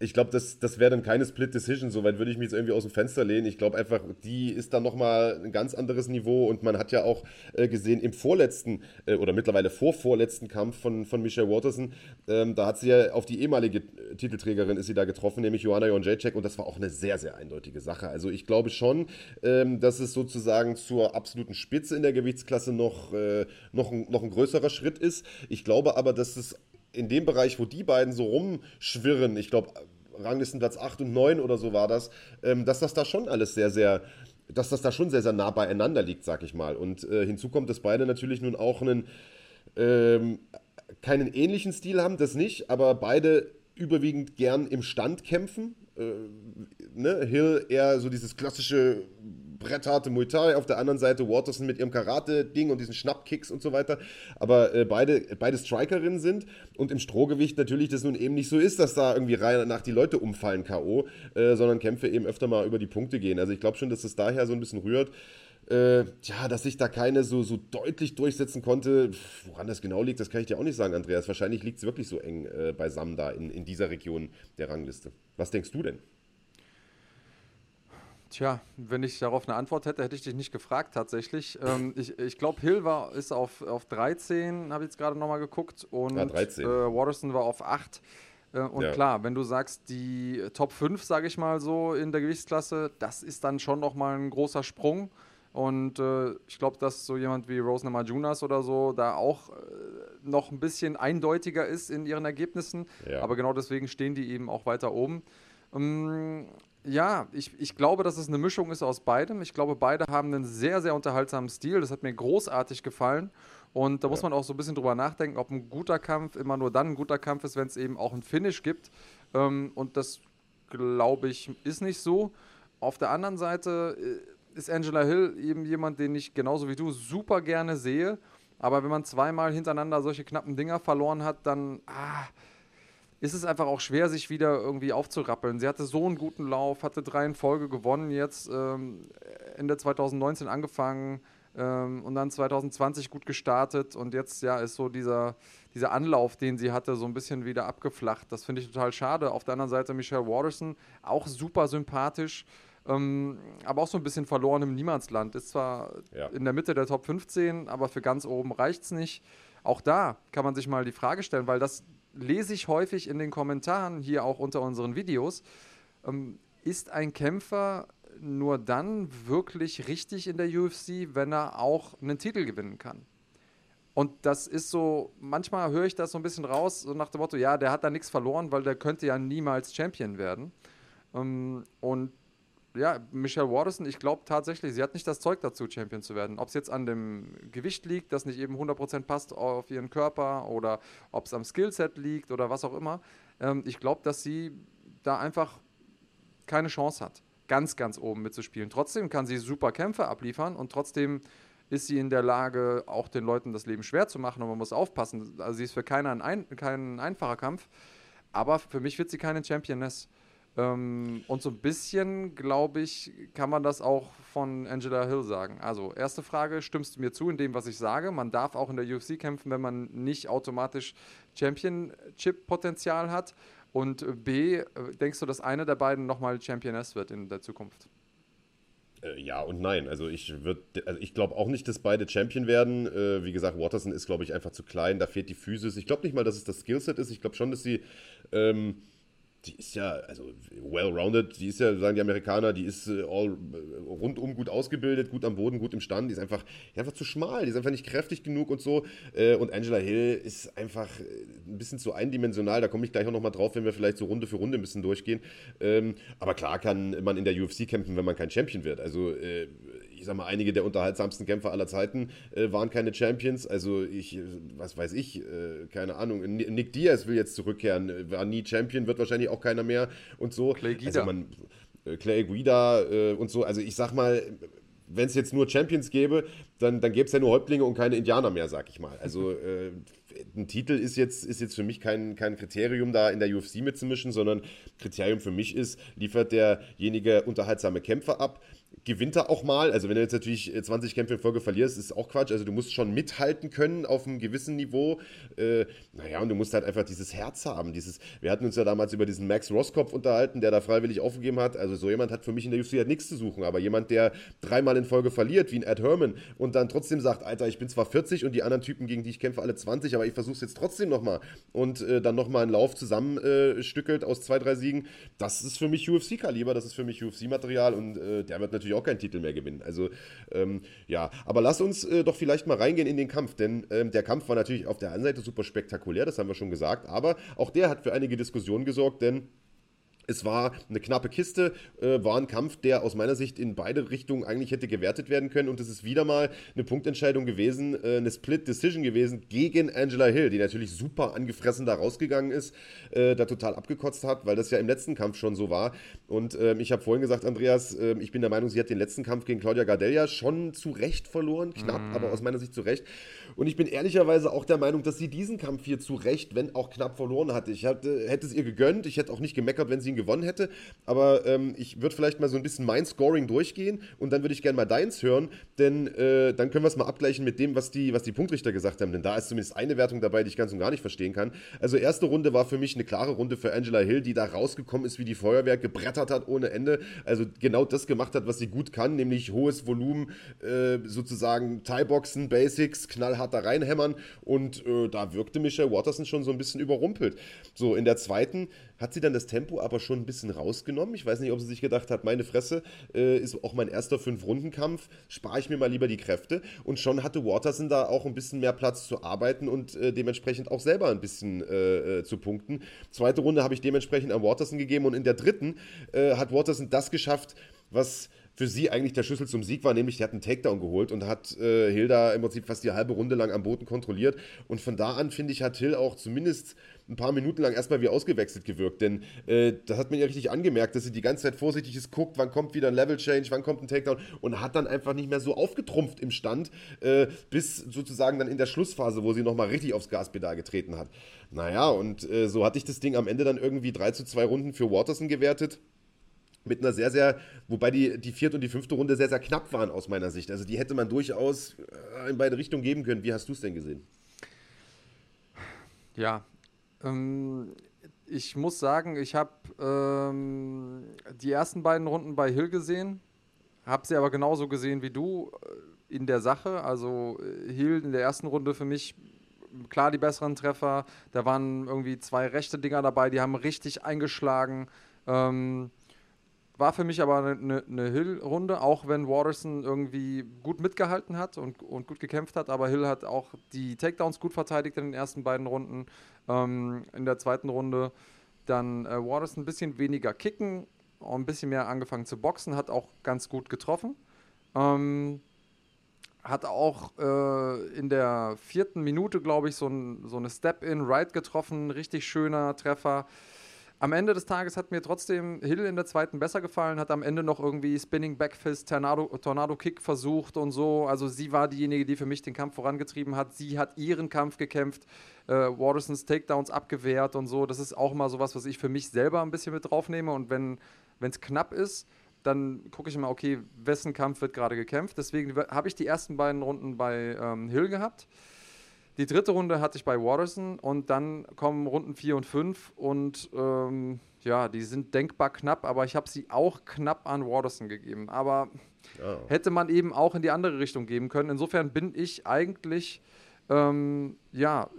Ich glaube, das, das wäre dann keine Split Decision, soweit würde ich mich jetzt irgendwie aus dem Fenster lehnen. Ich glaube einfach, die ist dann nochmal ein ganz anderes Niveau und man hat ja auch äh, gesehen im vorletzten äh, oder mittlerweile vorvorletzten Kampf von, von Michelle Watterson, ähm, da hat sie ja auf die ehemalige Titelträgerin ist sie da getroffen, nämlich Joanna Jonjacek und das war auch eine sehr, sehr eindeutige Sache. Also ich glaube schon, ähm, dass es sozusagen zur absoluten Spitze in der Gewichtsklasse noch, äh, noch, ein, noch ein größerer Schritt ist. Ich glaube aber, dass es in dem Bereich, wo die beiden so rumschwirren, ich glaube, Ranglistenplatz 8 und 9 oder so war das, ähm, dass das da schon alles sehr, sehr, dass das da schon sehr, sehr nah beieinander liegt, sag ich mal. Und äh, hinzu kommt, dass beide natürlich nun auch einen, ähm, keinen ähnlichen Stil haben, das nicht, aber beide überwiegend gern im Stand kämpfen. Äh, ne? Hill eher so dieses klassische brettharte Muay Thai, auf der anderen Seite Waterson mit ihrem Karate-Ding und diesen Schnappkicks und so weiter. Aber äh, beide, beide Strikerinnen sind und im Strohgewicht natürlich das nun eben nicht so ist, dass da irgendwie rein nach die Leute umfallen K.O., äh, sondern Kämpfe eben öfter mal über die Punkte gehen. Also ich glaube schon, dass es daher so ein bisschen rührt. Äh, ja, dass sich da keine so, so deutlich durchsetzen konnte. Woran das genau liegt, das kann ich dir auch nicht sagen, Andreas. Wahrscheinlich liegt es wirklich so eng äh, beisammen da in, in dieser Region der Rangliste. Was denkst du denn? Tja, wenn ich darauf eine Antwort hätte, hätte ich dich nicht gefragt tatsächlich. Ähm, ich ich glaube, Hill war, ist auf, auf 13, habe ich jetzt gerade nochmal geguckt. Und ja, 13. Äh, Watterson war auf 8. Äh, und ja. klar, wenn du sagst, die Top 5, sage ich mal so, in der Gewichtsklasse, das ist dann schon nochmal ein großer Sprung. Und äh, ich glaube, dass so jemand wie Rose Namajunas oder so da auch äh, noch ein bisschen eindeutiger ist in ihren Ergebnissen. Ja. Aber genau deswegen stehen die eben auch weiter oben. Ja, ich, ich glaube, dass es eine Mischung ist aus beidem. Ich glaube, beide haben einen sehr, sehr unterhaltsamen Stil. Das hat mir großartig gefallen. Und da ja. muss man auch so ein bisschen drüber nachdenken, ob ein guter Kampf immer nur dann ein guter Kampf ist, wenn es eben auch ein Finish gibt. Ähm, und das, glaube ich, ist nicht so. Auf der anderen Seite äh, ist Angela Hill eben jemand, den ich genauso wie du super gerne sehe. Aber wenn man zweimal hintereinander solche knappen Dinger verloren hat, dann. Ah, ist es einfach auch schwer, sich wieder irgendwie aufzurappeln. Sie hatte so einen guten Lauf, hatte drei in Folge gewonnen, jetzt ähm, Ende 2019 angefangen ähm, und dann 2020 gut gestartet und jetzt ja ist so dieser, dieser Anlauf, den sie hatte, so ein bisschen wieder abgeflacht. Das finde ich total schade. Auf der anderen Seite Michelle Waterson, auch super sympathisch. Ähm, aber auch so ein bisschen verloren im Niemandsland. Ist zwar ja. in der Mitte der Top 15, aber für ganz oben reicht es nicht. Auch da kann man sich mal die Frage stellen, weil das lese ich häufig in den Kommentaren hier auch unter unseren Videos. Ähm, ist ein Kämpfer nur dann wirklich richtig in der UFC, wenn er auch einen Titel gewinnen kann? Und das ist so, manchmal höre ich das so ein bisschen raus, so nach dem Motto, ja, der hat da nichts verloren, weil der könnte ja niemals Champion werden. Ähm, und ja, Michelle Watterson, ich glaube tatsächlich, sie hat nicht das Zeug dazu, Champion zu werden. Ob es jetzt an dem Gewicht liegt, das nicht eben 100% passt auf ihren Körper oder ob es am Skillset liegt oder was auch immer. Ähm, ich glaube, dass sie da einfach keine Chance hat, ganz, ganz oben mitzuspielen. Trotzdem kann sie super Kämpfe abliefern und trotzdem ist sie in der Lage, auch den Leuten das Leben schwer zu machen und man muss aufpassen. Also sie ist für keinen ein, kein einfacher Kampf, aber für mich wird sie keine Championess. Ähm, und so ein bisschen, glaube ich, kann man das auch von Angela Hill sagen. Also, erste Frage, stimmst du mir zu in dem, was ich sage? Man darf auch in der UFC kämpfen, wenn man nicht automatisch Championship-Potenzial hat. Und B, denkst du, dass eine der beiden nochmal Championess wird in der Zukunft? Äh, ja und nein. Also ich also ich glaube auch nicht, dass beide Champion werden. Äh, wie gesagt, Watterson ist, glaube ich, einfach zu klein. Da fehlt die Physis. Ich glaube nicht mal, dass es das Skillset ist. Ich glaube schon, dass sie ähm, die ist ja, also well-rounded, die ist ja, sagen die Amerikaner, die ist äh, all, äh, rundum gut ausgebildet, gut am Boden, gut im Stand, die ist einfach, die ist einfach zu schmal, die ist einfach nicht kräftig genug und so. Äh, und Angela Hill ist einfach ein bisschen zu eindimensional, da komme ich gleich auch nochmal drauf, wenn wir vielleicht so Runde für Runde ein bisschen durchgehen. Ähm, aber klar kann man in der UFC kämpfen, wenn man kein Champion wird. Also äh, ich sag mal, einige der unterhaltsamsten Kämpfer aller Zeiten äh, waren keine Champions. Also ich, was weiß ich, äh, keine Ahnung. Nick Diaz will jetzt zurückkehren, war nie Champion, wird wahrscheinlich auch keiner mehr und so. Clay Guida. Also man, äh, Clay Guida äh, und so. Also ich sag mal, wenn es jetzt nur Champions gäbe, dann, dann gäbe es ja nur Häuptlinge und keine Indianer mehr, sag ich mal. Also äh, ein Titel ist jetzt, ist jetzt für mich kein, kein Kriterium, da in der UFC mitzumischen, sondern Kriterium für mich ist, liefert derjenige unterhaltsame Kämpfer ab, gewinnt er auch mal. Also wenn du jetzt natürlich 20 äh, Kämpfe in Folge verlierst, ist auch Quatsch. Also du musst schon mithalten können auf einem gewissen Niveau. Äh, naja, und du musst halt einfach dieses Herz haben. Dieses, wir hatten uns ja damals über diesen Max Roskopf unterhalten, der da freiwillig aufgegeben hat. Also so jemand hat für mich in der UFC halt nichts zu suchen. Aber jemand, der dreimal in Folge verliert, wie ein Ed Herman, und dann trotzdem sagt, Alter, ich bin zwar 40 und die anderen Typen, gegen die ich kämpfe, alle 20, aber ich versuche es jetzt trotzdem nochmal. Und äh, dann nochmal einen Lauf zusammenstückelt äh, aus zwei, drei Siegen. Das ist für mich UFC-Kaliber, das ist für mich UFC-Material und äh, der wird natürlich natürlich auch keinen Titel mehr gewinnen. Also ähm, ja, aber lass uns äh, doch vielleicht mal reingehen in den Kampf, denn ähm, der Kampf war natürlich auf der einen Seite super spektakulär, das haben wir schon gesagt, aber auch der hat für einige Diskussionen gesorgt, denn es war eine knappe Kiste, äh, war ein Kampf, der aus meiner Sicht in beide Richtungen eigentlich hätte gewertet werden können. Und es ist wieder mal eine Punktentscheidung gewesen, äh, eine Split-Decision gewesen gegen Angela Hill, die natürlich super angefressen da rausgegangen ist, äh, da total abgekotzt hat, weil das ja im letzten Kampf schon so war. Und ähm, ich habe vorhin gesagt, Andreas, ähm, ich bin der Meinung, sie hat den letzten Kampf gegen Claudia Gardelia schon zu Recht verloren, knapp, mm. aber aus meiner Sicht zu Recht. Und ich bin ehrlicherweise auch der Meinung, dass sie diesen Kampf hier zu Recht, wenn auch knapp verloren hatte. Ich hatte, hätte es ihr gegönnt, ich hätte auch nicht gemeckert, wenn sie ihn gewonnen hätte. Aber ähm, ich würde vielleicht mal so ein bisschen mein Scoring durchgehen und dann würde ich gerne mal deins hören, denn äh, dann können wir es mal abgleichen mit dem, was die, was die Punktrichter gesagt haben. Denn da ist zumindest eine Wertung dabei, die ich ganz und gar nicht verstehen kann. Also erste Runde war für mich eine klare Runde für Angela Hill, die da rausgekommen ist wie die Feuerwehr, gebrettert hat ohne Ende. Also genau das gemacht hat, was sie gut kann, nämlich hohes Volumen, äh, sozusagen Thai-Boxen, Basics, knallhart da reinhämmern und äh, da wirkte Michelle Watterson schon so ein bisschen überrumpelt. So, in der zweiten hat sie dann das Tempo aber schon ein bisschen rausgenommen. Ich weiß nicht, ob sie sich gedacht hat, meine Fresse äh, ist auch mein erster Fünf-Runden-Kampf, spare ich mir mal lieber die Kräfte. Und schon hatte Waterson da auch ein bisschen mehr Platz zu arbeiten und äh, dementsprechend auch selber ein bisschen äh, äh zu punkten. Zweite Runde habe ich dementsprechend an Waterson gegeben und in der dritten äh, hat Waterson das geschafft, was für sie eigentlich der Schlüssel zum Sieg war, nämlich die hat einen Takedown geholt und hat äh, Hilda im Prinzip fast die halbe Runde lang am Boden kontrolliert. Und von da an, finde ich, hat Hill auch zumindest ein paar Minuten lang erstmal wie ausgewechselt gewirkt. Denn äh, das hat man ja richtig angemerkt, dass sie die ganze Zeit vorsichtig ist, guckt, wann kommt wieder ein Level Change, wann kommt ein Takedown und hat dann einfach nicht mehr so aufgetrumpft im Stand, äh, bis sozusagen dann in der Schlussphase, wo sie nochmal richtig aufs Gaspedal getreten hat. Naja, und äh, so hatte ich das Ding am Ende dann irgendwie 3 zu 2 Runden für Waterson gewertet mit einer sehr, sehr, wobei die, die vierte und die fünfte Runde sehr, sehr knapp waren aus meiner Sicht. Also die hätte man durchaus äh, in beide Richtungen geben können. Wie hast du es denn gesehen? Ja, ähm, ich muss sagen, ich habe ähm, die ersten beiden Runden bei Hill gesehen, habe sie aber genauso gesehen wie du äh, in der Sache. Also äh, Hill in der ersten Runde für mich klar die besseren Treffer. Da waren irgendwie zwei rechte Dinger dabei, die haben richtig eingeschlagen. Ähm, war für mich aber eine, eine Hill-Runde, auch wenn Waterson irgendwie gut mitgehalten hat und, und gut gekämpft hat. Aber Hill hat auch die Takedowns gut verteidigt in den ersten beiden Runden. Ähm, in der zweiten Runde dann äh, Waterson ein bisschen weniger kicken, ein bisschen mehr angefangen zu boxen, hat auch ganz gut getroffen. Ähm, hat auch äh, in der vierten Minute, glaube ich, so, ein, so eine Step-in-Right getroffen, richtig schöner Treffer. Am Ende des Tages hat mir trotzdem Hill in der zweiten besser gefallen, hat am Ende noch irgendwie Spinning Backfist, Tornado, Tornado Kick versucht und so. Also sie war diejenige, die für mich den Kampf vorangetrieben hat. Sie hat ihren Kampf gekämpft, äh, Watersons Takedowns abgewehrt und so. Das ist auch mal sowas, was ich für mich selber ein bisschen mit draufnehme. Und wenn es knapp ist, dann gucke ich immer, okay, wessen Kampf wird gerade gekämpft. Deswegen habe ich die ersten beiden Runden bei ähm, Hill gehabt. Die dritte Runde hatte ich bei Watterson und dann kommen Runden 4 und 5 und ähm, ja, die sind denkbar knapp, aber ich habe sie auch knapp an Watterson gegeben. Aber oh. hätte man eben auch in die andere Richtung geben können. Insofern bin ich eigentlich, ähm, ja,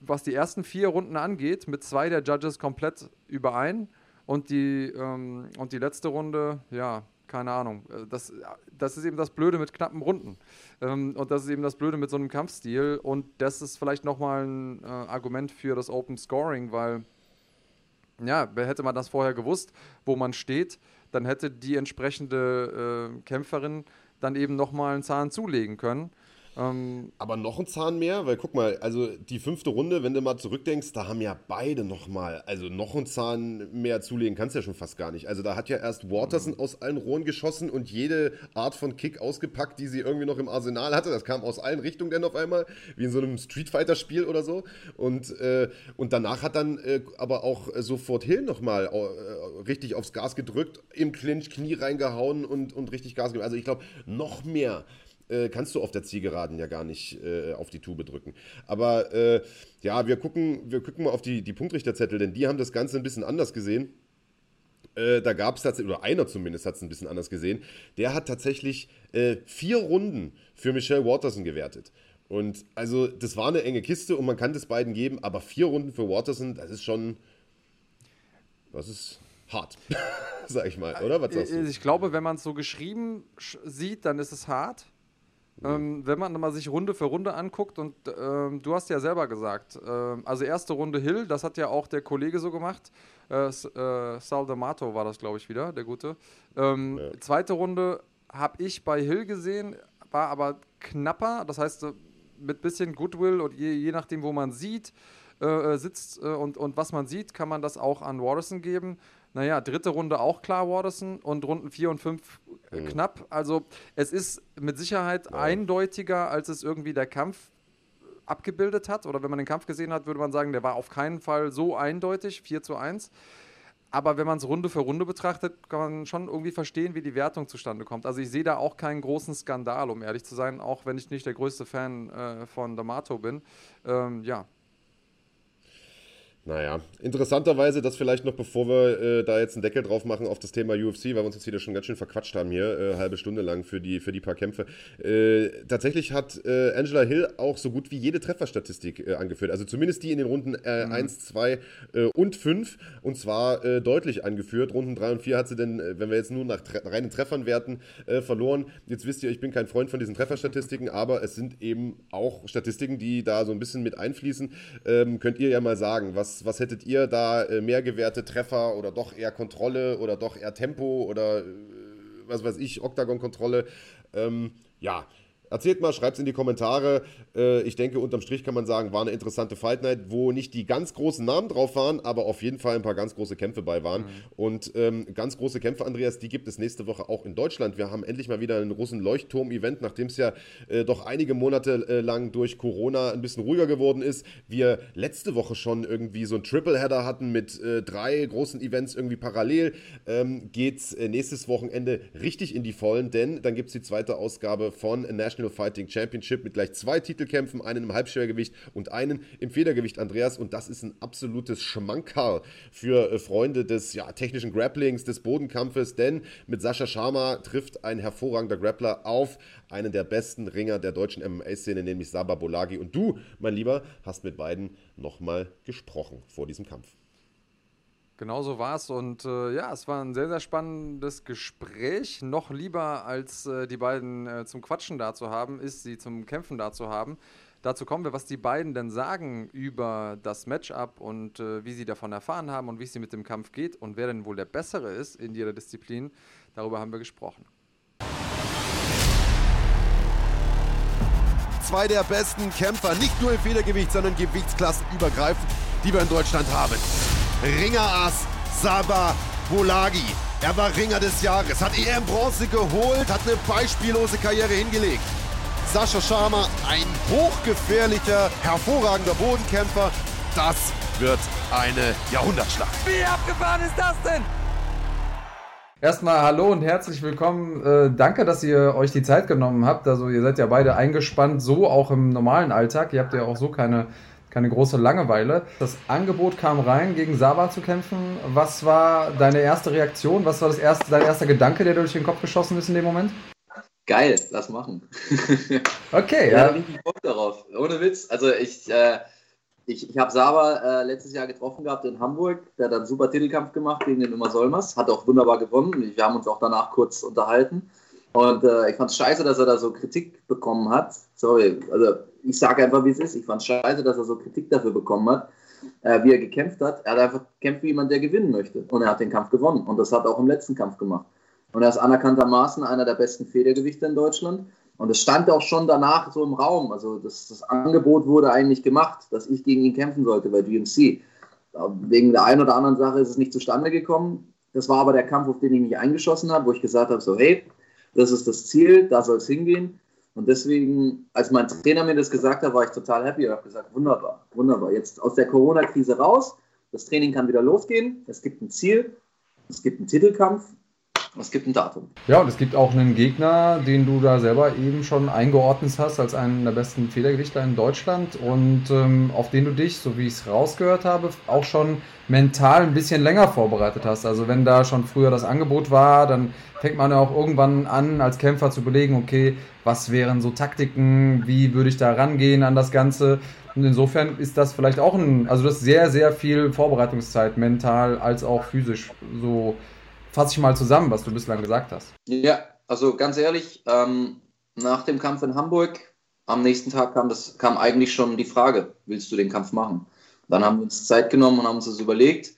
was die ersten vier Runden angeht, mit zwei der Judges komplett überein. Und die, ähm, und die letzte Runde, ja, keine Ahnung. Äh, das, das ist eben das Blöde mit knappen Runden. Ähm, und das ist eben das Blöde mit so einem Kampfstil. Und das ist vielleicht nochmal ein äh, Argument für das Open Scoring, weil, ja, hätte man das vorher gewusst, wo man steht, dann hätte die entsprechende äh, Kämpferin dann eben nochmal einen Zahn zulegen können. Ähm, aber noch ein Zahn mehr, weil guck mal, also die fünfte Runde, wenn du mal zurückdenkst, da haben ja beide nochmal, also noch ein Zahn mehr zulegen kannst du ja schon fast gar nicht. Also da hat ja erst Waterson mhm. aus allen Rohren geschossen und jede Art von Kick ausgepackt, die sie irgendwie noch im Arsenal hatte. Das kam aus allen Richtungen dann auf einmal, wie in so einem Street Fighter Spiel oder so. Und, äh, und danach hat dann äh, aber auch sofort Hill nochmal äh, richtig aufs Gas gedrückt, im Clinch Knie reingehauen und, und richtig Gas gegeben. Also ich glaube, noch mehr äh, kannst du auf der Zielgeraden ja gar nicht äh, auf die Tube drücken. Aber äh, ja, wir gucken, wir gucken mal auf die, die Punktrichterzettel, denn die haben das Ganze ein bisschen anders gesehen. Äh, da gab es tatsächlich, oder einer zumindest hat es ein bisschen anders gesehen, der hat tatsächlich äh, vier Runden für Michelle Waterson gewertet. Und also, das war eine enge Kiste und man kann das beiden geben, aber vier Runden für Waterson, das ist schon. Das ist hart, sag ich mal, oder? Was sagst du? Ich glaube, wenn man es so geschrieben sieht, dann ist es hart. Ähm, wenn man mal sich Runde für Runde anguckt und ähm, du hast ja selber gesagt, ähm, also erste Runde Hill, das hat ja auch der Kollege so gemacht. Äh, äh, Sal D'Amato war das, glaube ich, wieder, der Gute. Ähm, ja. Zweite Runde habe ich bei Hill gesehen, war aber knapper, das heißt mit bisschen Goodwill und je, je nachdem, wo man sieht, äh, äh sitzt äh, und, und was man sieht, kann man das auch an Watterson geben. Naja, dritte Runde auch klar Watterson und Runden 4 und 5 äh, mhm. knapp. Also es ist mit Sicherheit ja. eindeutiger, als es irgendwie der Kampf abgebildet hat. Oder wenn man den Kampf gesehen hat, würde man sagen, der war auf keinen Fall so eindeutig, 4 zu 1. Aber wenn man es Runde für Runde betrachtet, kann man schon irgendwie verstehen, wie die Wertung zustande kommt. Also ich sehe da auch keinen großen Skandal, um ehrlich zu sein, auch wenn ich nicht der größte Fan äh, von D'Amato bin. Ähm, ja, naja, interessanterweise, das vielleicht noch, bevor wir äh, da jetzt einen Deckel drauf machen auf das Thema UFC, weil wir uns jetzt wieder schon ganz schön verquatscht haben hier, äh, halbe Stunde lang für die, für die paar Kämpfe. Äh, tatsächlich hat äh, Angela Hill auch so gut wie jede Trefferstatistik äh, angeführt. Also zumindest die in den Runden äh, mhm. 1, 2 und 5 und zwar deutlich angeführt. Runden 3 und 4 hat sie denn, wenn wir jetzt nur nach tre reinen Treffern werten, verloren. Jetzt wisst ihr, ich bin kein Freund von diesen Trefferstatistiken, aber es sind eben auch Statistiken, die da so ein bisschen mit einfließen. Ähm, könnt ihr ja mal sagen, was was, hättet ihr da äh, mehr gewährte Treffer oder doch eher Kontrolle oder doch eher Tempo oder äh, was weiß ich, Oktagon-Kontrolle? Ähm, ja, Erzählt mal, schreibt es in die Kommentare. Äh, ich denke, unterm Strich kann man sagen, war eine interessante Fight Night, wo nicht die ganz großen Namen drauf waren, aber auf jeden Fall ein paar ganz große Kämpfe bei waren. Mhm. Und ähm, ganz große Kämpfe, Andreas, die gibt es nächste Woche auch in Deutschland. Wir haben endlich mal wieder einen Russen-Leuchtturm-Event, nachdem es ja äh, doch einige Monate äh, lang durch Corona ein bisschen ruhiger geworden ist. Wir letzte Woche schon irgendwie so ein Triple-Header hatten mit äh, drei großen Events irgendwie parallel. Ähm, es äh, nächstes Wochenende richtig in die Vollen, denn dann gibt es die zweite Ausgabe von National International Fighting Championship mit gleich zwei Titelkämpfen, einen im Halbschwergewicht und einen im Federgewicht, Andreas. Und das ist ein absolutes Schmankerl für äh, Freunde des ja, technischen Grapplings, des Bodenkampfes, denn mit Sascha Sharma trifft ein hervorragender Grappler auf einen der besten Ringer der deutschen MMA-Szene, nämlich Saba Bolagi. Und du, mein Lieber, hast mit beiden nochmal gesprochen vor diesem Kampf. Genau so war es und äh, ja, es war ein sehr, sehr spannendes Gespräch. Noch lieber als äh, die beiden äh, zum Quatschen da zu haben, ist sie zum Kämpfen da zu haben. Dazu kommen wir, was die beiden denn sagen über das Matchup und äh, wie sie davon erfahren haben und wie es sie mit dem Kampf geht und wer denn wohl der Bessere ist in jeder Disziplin. Darüber haben wir gesprochen. Zwei der besten Kämpfer, nicht nur im Federgewicht, sondern gewichtsklassenübergreifend, die wir in Deutschland haben. Ringerass Saba Bolagi. Er war Ringer des Jahres, hat EM Bronze geholt, hat eine beispiellose Karriere hingelegt. Sascha Sharma, ein hochgefährlicher, hervorragender Bodenkämpfer. Das wird eine Jahrhundertschlacht. Wie abgefahren ist das denn? Erstmal hallo und herzlich willkommen. Äh, danke, dass ihr euch die Zeit genommen habt. Also ihr seid ja beide eingespannt, so auch im normalen Alltag. Ihr habt ja auch so keine keine große Langeweile. Das Angebot kam rein, gegen Saba zu kämpfen. Was war deine erste Reaktion? Was war das erste, dein erster Gedanke, der durch den Kopf geschossen ist in dem Moment? Geil, lass machen. Okay, ja. ja. Ich Bock darauf. Ohne Witz. Also ich, äh, ich, ich habe Saba äh, letztes Jahr getroffen gehabt in Hamburg. Der hat einen super Titelkampf gemacht gegen den Nummer Solmers. Hat auch wunderbar gewonnen. Wir haben uns auch danach kurz unterhalten. Und äh, ich fand es scheiße, dass er da so Kritik bekommen hat. Sorry, also ich sage einfach, wie es ist. Ich fand es scheiße, dass er so Kritik dafür bekommen hat, äh, wie er gekämpft hat. Er hat einfach gekämpft wie jemand, der gewinnen möchte. Und er hat den Kampf gewonnen. Und das hat er auch im letzten Kampf gemacht. Und er ist anerkanntermaßen einer der besten Federgewichte in Deutschland. Und es stand auch schon danach so im Raum. Also das, das, Angebot wurde eigentlich gemacht, dass ich gegen ihn kämpfen sollte bei GMC. Wegen der einen oder anderen Sache ist es nicht zustande gekommen. Das war aber der Kampf, auf den ich mich eingeschossen habe, wo ich gesagt habe, so hey, das ist das Ziel, da soll es hingehen. Und deswegen, als mein Trainer mir das gesagt hat, war ich total happy. Ich habe gesagt, wunderbar, wunderbar. Jetzt aus der Corona-Krise raus, das Training kann wieder losgehen. Es gibt ein Ziel, es gibt einen Titelkampf es gibt ein Datum. Ja, und es gibt auch einen Gegner, den du da selber eben schon eingeordnet hast als einen der besten Federgewichter in Deutschland und ähm, auf den du dich, so wie ich es rausgehört habe, auch schon mental ein bisschen länger vorbereitet hast. Also wenn da schon früher das Angebot war, dann fängt man ja auch irgendwann an, als Kämpfer zu überlegen, okay, was wären so Taktiken, wie würde ich da rangehen an das Ganze. Und insofern ist das vielleicht auch ein, also das sehr, sehr viel Vorbereitungszeit, mental als auch physisch so fasse ich mal zusammen, was du bislang gesagt hast. Ja, also ganz ehrlich, ähm, nach dem Kampf in Hamburg, am nächsten Tag kam, das, kam eigentlich schon die Frage, willst du den Kampf machen? Dann haben wir uns Zeit genommen und haben uns das überlegt.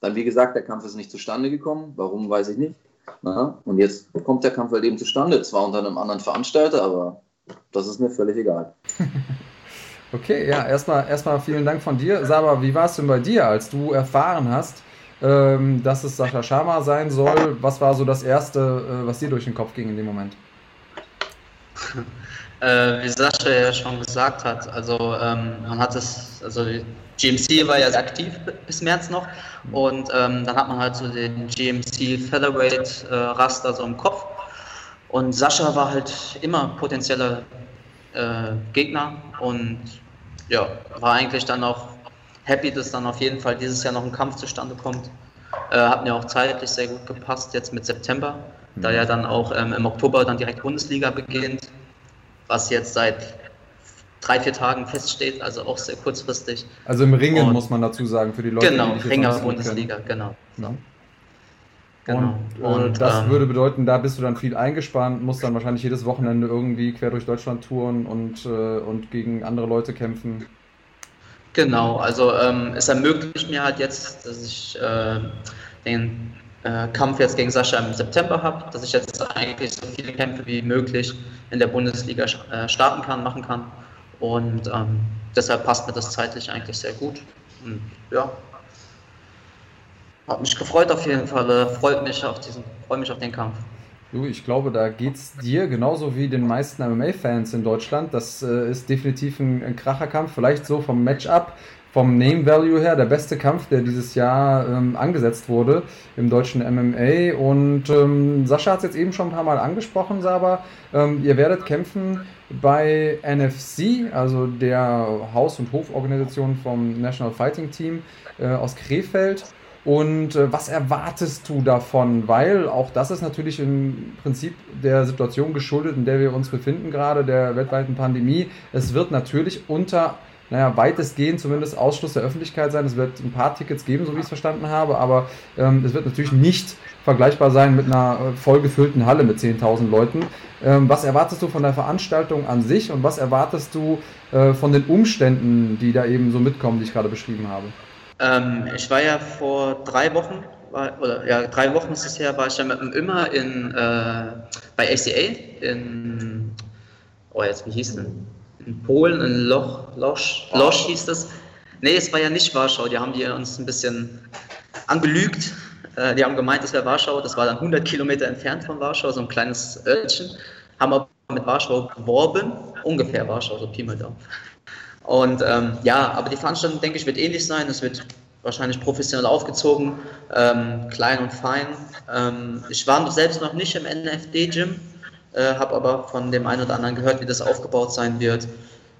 Dann, wie gesagt, der Kampf ist nicht zustande gekommen. Warum, weiß ich nicht. Na, und jetzt kommt der Kampf halt eben zustande. Zwar unter einem anderen Veranstalter, aber das ist mir völlig egal. okay, ja, erstmal, erstmal vielen Dank von dir. Saba, wie war es denn bei dir, als du erfahren hast, ähm, dass es Sascha Sharma sein soll. Was war so das Erste, äh, was dir durch den Kopf ging in dem Moment? Äh, wie Sascha ja schon gesagt hat, also ähm, man hat es, also GMC war ja sehr aktiv bis März noch und ähm, dann hat man halt so den GMC Featherweight äh, Raster so im Kopf und Sascha war halt immer potenzieller äh, Gegner und ja, war eigentlich dann auch happy, dass dann auf jeden Fall dieses Jahr noch ein Kampf zustande kommt. Äh, hat mir auch zeitlich sehr gut gepasst, jetzt mit September, mhm. da ja dann auch ähm, im Oktober dann direkt Bundesliga beginnt, was jetzt seit drei, vier Tagen feststeht, also auch sehr kurzfristig. Also im Ringen Und, muss man dazu sagen, für die Leute, genau, die Ringer Bundesliga, genau. So. Mhm. Genau. Und, und das ähm, würde bedeuten, da bist du dann viel eingespannt, musst dann wahrscheinlich jedes Wochenende irgendwie quer durch Deutschland touren und, äh, und gegen andere Leute kämpfen. Genau, also ähm, es ermöglicht mir halt jetzt, dass ich äh, den äh, Kampf jetzt gegen Sascha im September habe, dass ich jetzt eigentlich so viele Kämpfe wie möglich in der Bundesliga äh, starten kann, machen kann. Und ähm, deshalb passt mir das zeitlich eigentlich sehr gut. Und ja, hat mich gefreut auf jeden Fall, äh, freut mich auf diesen, freue mich auf den Kampf. Du, ich glaube, da geht es dir genauso wie den meisten MMA-Fans in Deutschland. Das äh, ist definitiv ein, ein Kracherkampf, vielleicht so vom Matchup. vom Name Value her der beste Kampf, der dieses Jahr ähm, angesetzt wurde im deutschen MMA. Und ähm, Sascha hat es jetzt eben schon ein paar Mal angesprochen, Saba. Ähm, ihr werdet kämpfen bei NFC, also der Haus- und Hoforganisation vom National Fighting Team äh, aus Krefeld. Und äh, was erwartest du davon? Weil auch das ist natürlich im Prinzip der Situation geschuldet, in der wir uns befinden, gerade der weltweiten Pandemie. Es wird natürlich unter naja, weitestgehend zumindest Ausschluss der Öffentlichkeit sein. Es wird ein paar Tickets geben, so wie ich es verstanden habe, aber ähm, es wird natürlich nicht vergleichbar sein mit einer äh, vollgefüllten Halle mit 10.000 Leuten. Ähm, was erwartest du von der Veranstaltung an sich und was erwartest du äh, von den Umständen, die da eben so mitkommen, die ich gerade beschrieben habe? Ähm, ich war ja vor drei Wochen, war, oder ja, drei Wochen ist es her, war ich ja mit dem Immer in, äh, bei ACA in, oh jetzt, wie hieß denn? in Polen, in Loch, Losch, Losch hieß das. Nee, es war ja nicht Warschau, die haben die uns ein bisschen angelügt. Äh, die haben gemeint, es wäre Warschau, das war dann 100 Kilometer entfernt von Warschau, so ein kleines Örtchen. Haben aber mit Warschau geworben, ungefähr Warschau, so Pi mal Daumen. Und ähm, ja, aber die Veranstaltung, denke ich, wird ähnlich sein. Es wird wahrscheinlich professionell aufgezogen, ähm, klein und fein. Ähm, ich war selbst noch nicht im NFD-Gym, äh, habe aber von dem einen oder anderen gehört, wie das aufgebaut sein wird.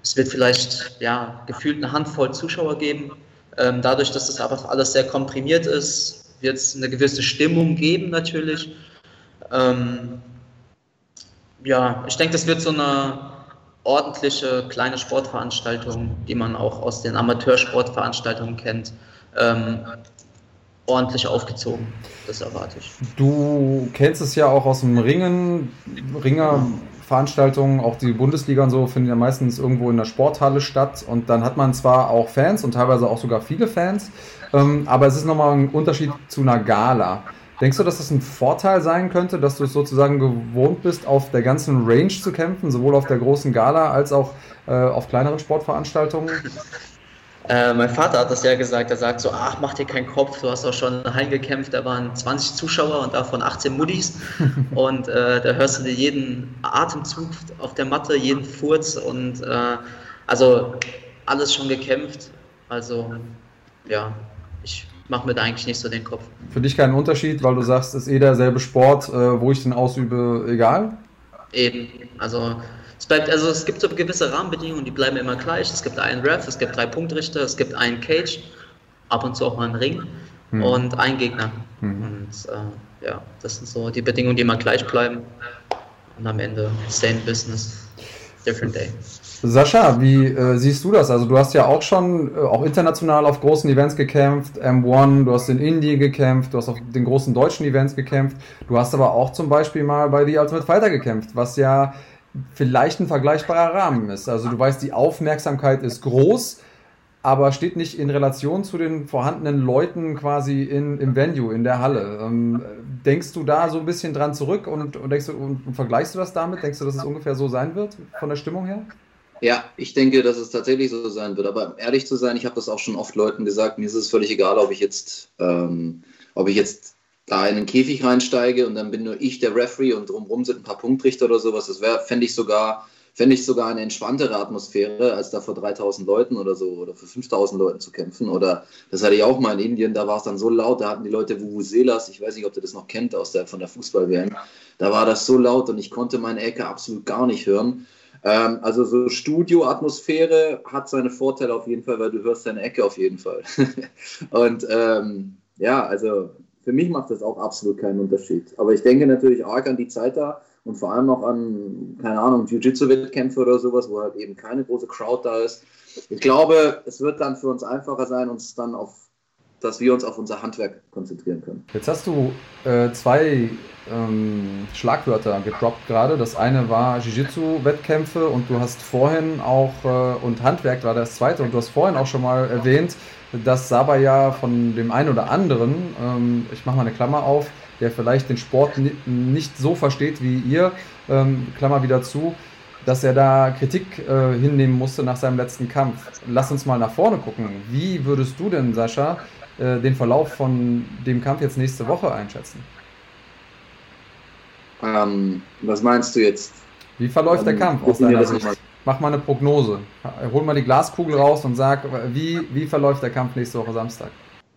Es wird vielleicht ja, gefühlt eine Handvoll Zuschauer geben. Ähm, dadurch, dass das aber alles sehr komprimiert ist, wird es eine gewisse Stimmung geben natürlich. Ähm, ja, ich denke, das wird so eine ordentliche kleine Sportveranstaltung, die man auch aus den Amateursportveranstaltungen kennt. Ähm, ordentlich aufgezogen. Das erwarte ich. Du kennst es ja auch aus dem Ringen, Ringerveranstaltungen, auch die Bundesliga und so finden ja meistens irgendwo in der Sporthalle statt und dann hat man zwar auch Fans und teilweise auch sogar viele Fans, ähm, aber es ist nochmal ein Unterschied zu einer Gala. Denkst du, dass das ein Vorteil sein könnte, dass du es sozusagen gewohnt bist, auf der ganzen Range zu kämpfen, sowohl auf der großen Gala als auch äh, auf kleineren Sportveranstaltungen? Äh, mein Vater hat das ja gesagt, er sagt so, ach, mach dir keinen Kopf, du hast auch schon heimgekämpft, da waren 20 Zuschauer und davon 18 Muddis. Und äh, da hörst du dir jeden Atemzug auf der Matte, jeden Furz und äh, also alles schon gekämpft, also ja, ich mache mir da eigentlich nicht so den Kopf. Für dich keinen Unterschied, weil du sagst, es ist eh derselbe Sport, äh, wo ich den ausübe, egal? Eben, also es bleibt, also es gibt so gewisse Rahmenbedingungen, die bleiben immer gleich. Es gibt einen Ref, es gibt drei Punktrichter, es gibt einen Cage, ab und zu auch mal einen Ring hm. und einen Gegner. Hm. Und äh, ja, das sind so die Bedingungen, die immer gleich bleiben. Und am Ende same business, different day. Sascha, wie äh, siehst du das? Also du hast ja auch schon äh, auch international auf großen Events gekämpft, M1, du hast in Indien gekämpft, du hast auf den großen deutschen Events gekämpft, du hast aber auch zum Beispiel mal bei The Ultimate Fighter gekämpft, was ja vielleicht ein vergleichbarer Rahmen ist. Also du weißt, die Aufmerksamkeit ist groß, aber steht nicht in Relation zu den vorhandenen Leuten quasi in, im Venue, in der Halle. Ähm, denkst du da so ein bisschen dran zurück und, und, denkst du, und, und vergleichst du das damit? Denkst du, dass es ungefähr so sein wird von der Stimmung her? Ja, ich denke, dass es tatsächlich so sein wird. Aber ehrlich zu sein, ich habe das auch schon oft Leuten gesagt, mir ist es völlig egal, ob ich jetzt, ähm, ob ich jetzt da in den Käfig reinsteige und dann bin nur ich der Referee und drumherum sind ein paar Punktrichter oder sowas. Das wäre, fände ich sogar, ich sogar eine entspanntere Atmosphäre, als da vor 3000 Leuten oder so oder vor 5000 Leuten zu kämpfen. Oder das hatte ich auch mal in Indien, da war es dann so laut, da hatten die Leute Vuvuzelas, ich weiß nicht, ob ihr das noch kennt aus der, von der Fußball-WM, da war das so laut und ich konnte meine Ecke absolut gar nicht hören. Ähm, also so Studio-Atmosphäre hat seine Vorteile auf jeden Fall, weil du hörst deine Ecke auf jeden Fall. und ähm, ja, also für mich macht das auch absolut keinen Unterschied. Aber ich denke natürlich arg an die Zeit da und vor allem auch an, keine Ahnung, Jiu-Jitsu-Wettkämpfe oder sowas, wo halt eben keine große Crowd da ist. Ich glaube, es wird dann für uns einfacher sein, uns dann auf, dass wir uns auf unser Handwerk konzentrieren können. Jetzt hast du äh, zwei ähm, Schlagwörter gedroppt gerade. Das eine war Jiu-Jitsu-Wettkämpfe und du hast vorhin auch, äh, und Handwerk war das zweite, und du hast vorhin auch schon mal erwähnt, dass Saba ja von dem einen oder anderen, ähm, ich mache mal eine Klammer auf, der vielleicht den Sport nicht so versteht wie ihr, ähm, Klammer wieder zu, dass er da Kritik äh, hinnehmen musste nach seinem letzten Kampf. Lass uns mal nach vorne gucken. Wie würdest du denn, Sascha, äh, den Verlauf von dem Kampf jetzt nächste Woche einschätzen? Ähm, was meinst du jetzt? Wie verläuft ähm, der Kampf aus deiner Sicht? mach mal eine Prognose. Hol mal die Glaskugel raus und sag, wie, wie verläuft der Kampf nächste Woche Samstag?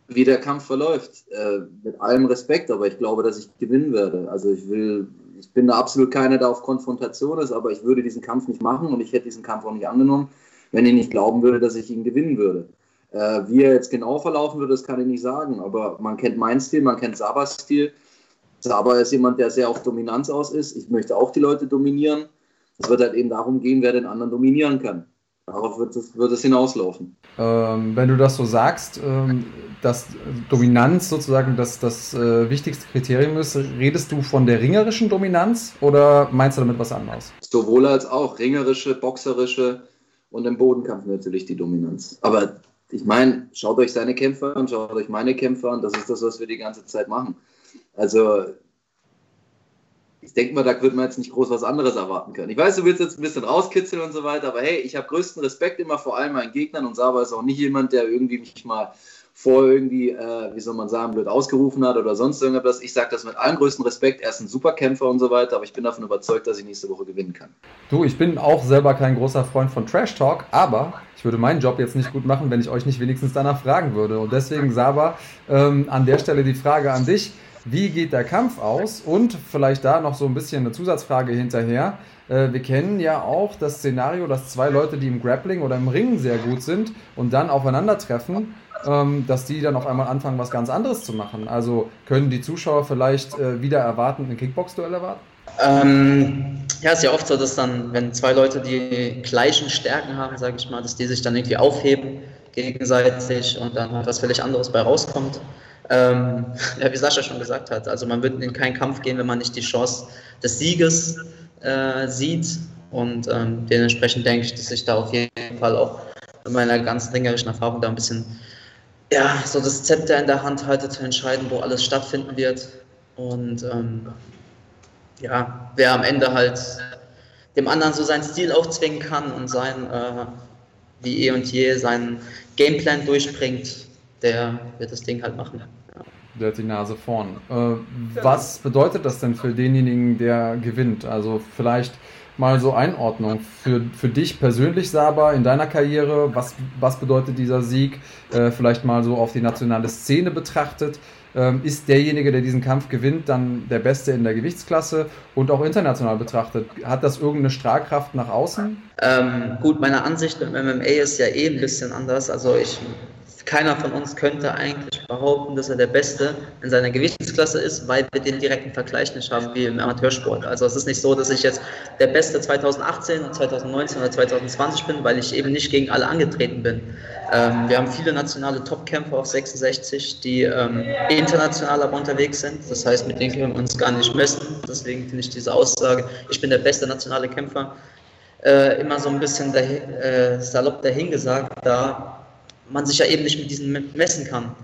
Wie der Kampf verläuft, äh, mit allem Respekt, aber ich glaube, dass ich gewinnen werde. Also ich will, ich bin da absolut keiner, der auf Konfrontation ist, aber ich würde diesen Kampf nicht machen und ich hätte diesen Kampf auch nicht angenommen, wenn ich nicht glauben würde, dass ich ihn gewinnen würde. Äh, wie er jetzt genau verlaufen würde, das kann ich nicht sagen, aber man kennt meinen Stil, man kennt Sabas Stil. Saba ist jemand, der sehr auf Dominanz aus ist. Ich möchte auch die Leute dominieren. Es wird halt eben darum gehen, wer den anderen dominieren kann. Darauf wird es, wird es hinauslaufen. Ähm, wenn du das so sagst, ähm, dass Dominanz sozusagen das, das äh, wichtigste Kriterium ist, redest du von der ringerischen Dominanz oder meinst du damit was anderes? Sowohl als auch ringerische, boxerische und im Bodenkampf natürlich die Dominanz. Aber ich meine, schaut euch seine Kämpfe an, schaut euch meine Kämpfe an, das ist das, was wir die ganze Zeit machen. Also ich denke mal, da wird man jetzt nicht groß was anderes erwarten können. Ich weiß, du willst jetzt ein bisschen rauskitzeln und so weiter, aber hey, ich habe größten Respekt immer vor allem meinen Gegnern und Saba ist auch nicht jemand, der irgendwie mich mal vor irgendwie, äh, wie soll man sagen, blöd ausgerufen hat oder sonst irgendwas. Ich sage das mit allem größten Respekt. Er ist ein super Kämpfer und so weiter, aber ich bin davon überzeugt, dass ich nächste Woche gewinnen kann. Du, ich bin auch selber kein großer Freund von Trash Talk, aber ich würde meinen Job jetzt nicht gut machen, wenn ich euch nicht wenigstens danach fragen würde. Und deswegen, Saba, ähm, an der Stelle die Frage an dich. Wie geht der Kampf aus? Und vielleicht da noch so ein bisschen eine Zusatzfrage hinterher. Äh, wir kennen ja auch das Szenario, dass zwei Leute, die im Grappling oder im Ringen sehr gut sind und dann aufeinandertreffen, ähm, dass die dann auf einmal anfangen, was ganz anderes zu machen. Also können die Zuschauer vielleicht äh, wieder erwarten, ein Kickbox-Duell erwarten? Ähm, ja, ist ja oft so, dass dann, wenn zwei Leute die gleichen Stärken haben, sage ich mal, dass die sich dann irgendwie aufheben gegenseitig und dann was völlig anderes bei rauskommt. Ähm, ja, wie Sascha schon gesagt hat, also man wird in keinen Kampf gehen, wenn man nicht die Chance des Sieges äh, sieht. Und ähm, dementsprechend denke ich, dass ich da auf jeden Fall auch mit meiner ganzen ringerischen Erfahrung da ein bisschen ja, so das Zepter in der Hand halte, zu entscheiden, wo alles stattfinden wird. Und ähm, ja, wer am Ende halt dem anderen so seinen Stil aufzwingen kann und sein, äh, wie eh und je, seinen Gameplan durchbringt, der wird das Ding halt machen. Der hat die Nase vorn. Äh, was bedeutet das denn für denjenigen, der gewinnt? Also vielleicht mal so Einordnung für, für dich persönlich, Saba, in deiner Karriere. Was, was bedeutet dieser Sieg? Äh, vielleicht mal so auf die nationale Szene betrachtet. Ähm, ist derjenige, der diesen Kampf gewinnt, dann der Beste in der Gewichtsklasse und auch international betrachtet? Hat das irgendeine Strahlkraft nach außen? Ähm, gut, meine Ansicht im MMA ist ja eh ein bisschen anders. Also ich keiner von uns könnte eigentlich behaupten, dass er der Beste in seiner Gewichtsklasse ist, weil wir den direkten Vergleich nicht haben wie im Amateursport. Also es ist nicht so, dass ich jetzt der Beste 2018 und 2019 oder 2020 bin, weil ich eben nicht gegen alle angetreten bin. Ähm, wir haben viele nationale Topkämpfer, auch 66, die ähm, international aber unterwegs sind. Das heißt, mit denen können wir uns gar nicht messen. Deswegen finde ich diese Aussage, ich bin der beste nationale Kämpfer, äh, immer so ein bisschen dahin, äh, salopp dahingesagt, da man sich ja eben nicht mit diesen messen kann.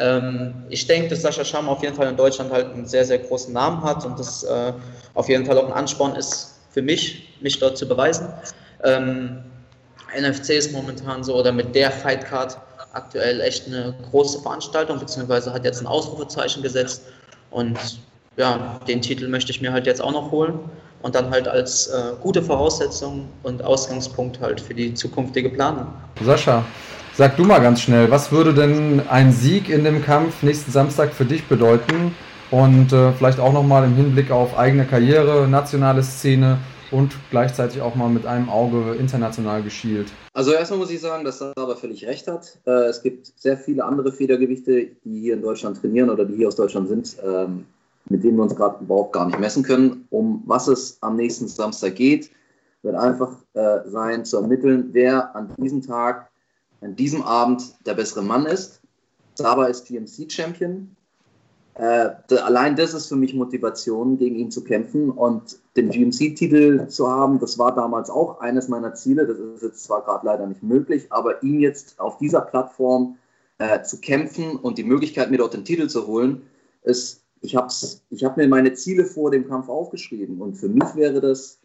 Ähm, ich denke, dass Sascha Scham auf jeden Fall in Deutschland halt einen sehr, sehr großen Namen hat und das äh, auf jeden Fall auch ein Ansporn ist für mich, mich dort zu beweisen. Ähm, NFC ist momentan so oder mit der Fightcard aktuell echt eine große Veranstaltung, beziehungsweise hat jetzt ein Ausrufezeichen gesetzt und ja, den Titel möchte ich mir halt jetzt auch noch holen und dann halt als äh, gute Voraussetzung und Ausgangspunkt halt für die zukünftige Planung. Sascha, Sag du mal ganz schnell, was würde denn ein Sieg in dem Kampf nächsten Samstag für dich bedeuten? Und äh, vielleicht auch nochmal im Hinblick auf eigene Karriere, nationale Szene und gleichzeitig auch mal mit einem Auge international geschielt. Also erstmal muss ich sagen, dass aber völlig recht hat. Äh, es gibt sehr viele andere Federgewichte, die hier in Deutschland trainieren oder die hier aus Deutschland sind, ähm, mit denen wir uns gerade überhaupt gar nicht messen können. Um was es am nächsten Samstag geht, wird einfach äh, sein zu ermitteln, wer an diesem Tag an diesem Abend der bessere Mann ist. Saba ist GMC-Champion. Äh, allein das ist für mich Motivation, gegen ihn zu kämpfen und den GMC-Titel zu haben. Das war damals auch eines meiner Ziele. Das ist jetzt zwar gerade leider nicht möglich, aber ihn jetzt auf dieser Plattform äh, zu kämpfen und die Möglichkeit, mir dort den Titel zu holen, ist, ich habe ich hab mir meine Ziele vor dem Kampf aufgeschrieben und für mich wäre das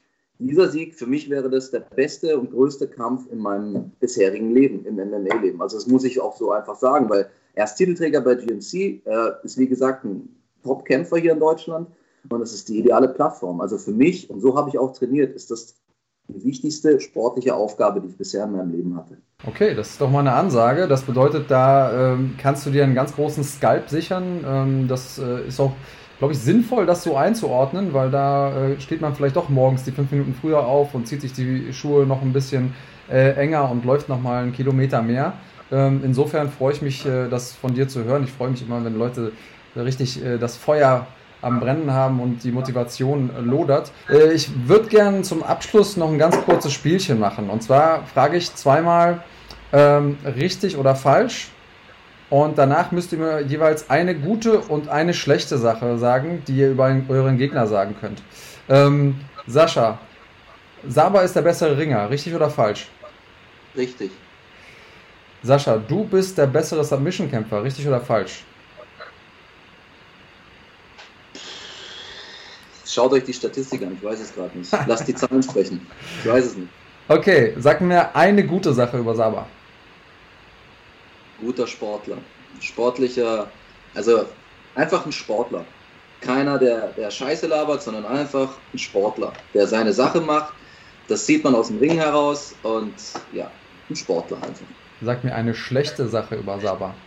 dieser Sieg, für mich wäre das der beste und größte Kampf in meinem bisherigen Leben, im MMA-Leben. Also das muss ich auch so einfach sagen, weil er ist Titelträger bei GMC, er ist wie gesagt ein Top-Kämpfer hier in Deutschland und es ist die ideale Plattform. Also für mich, und so habe ich auch trainiert, ist das die wichtigste sportliche Aufgabe, die ich bisher in meinem Leben hatte. Okay, das ist doch mal eine Ansage. Das bedeutet, da ähm, kannst du dir einen ganz großen Skalp sichern. Ähm, das äh, ist auch, glaube ich, sinnvoll, das so einzuordnen, weil da äh, steht man vielleicht doch morgens die fünf Minuten früher auf und zieht sich die Schuhe noch ein bisschen äh, enger und läuft noch mal einen Kilometer mehr. Ähm, insofern freue ich mich, äh, das von dir zu hören. Ich freue mich immer, wenn Leute richtig äh, das Feuer am Brennen haben und die Motivation lodert. Äh, ich würde gerne zum Abschluss noch ein ganz kurzes Spielchen machen. Und zwar frage ich zweimal ähm, richtig oder falsch. Und danach müsst ihr mir jeweils eine gute und eine schlechte Sache sagen, die ihr über euren Gegner sagen könnt. Ähm, Sascha, Saba ist der bessere Ringer, richtig oder falsch? Richtig. Sascha, du bist der bessere Submission-Kämpfer, richtig oder falsch? Schaut euch die Statistik an, ich weiß es gerade nicht. Lasst die Zahlen sprechen. Ich weiß es nicht. Okay, sag mir eine gute Sache über Saba. Guter Sportler. Sportlicher, also einfach ein Sportler. Keiner, der, der Scheiße labert, sondern einfach ein Sportler, der seine Sache macht. Das sieht man aus dem Ring heraus und ja, ein Sportler einfach. Sag mir eine schlechte Sache über Saba.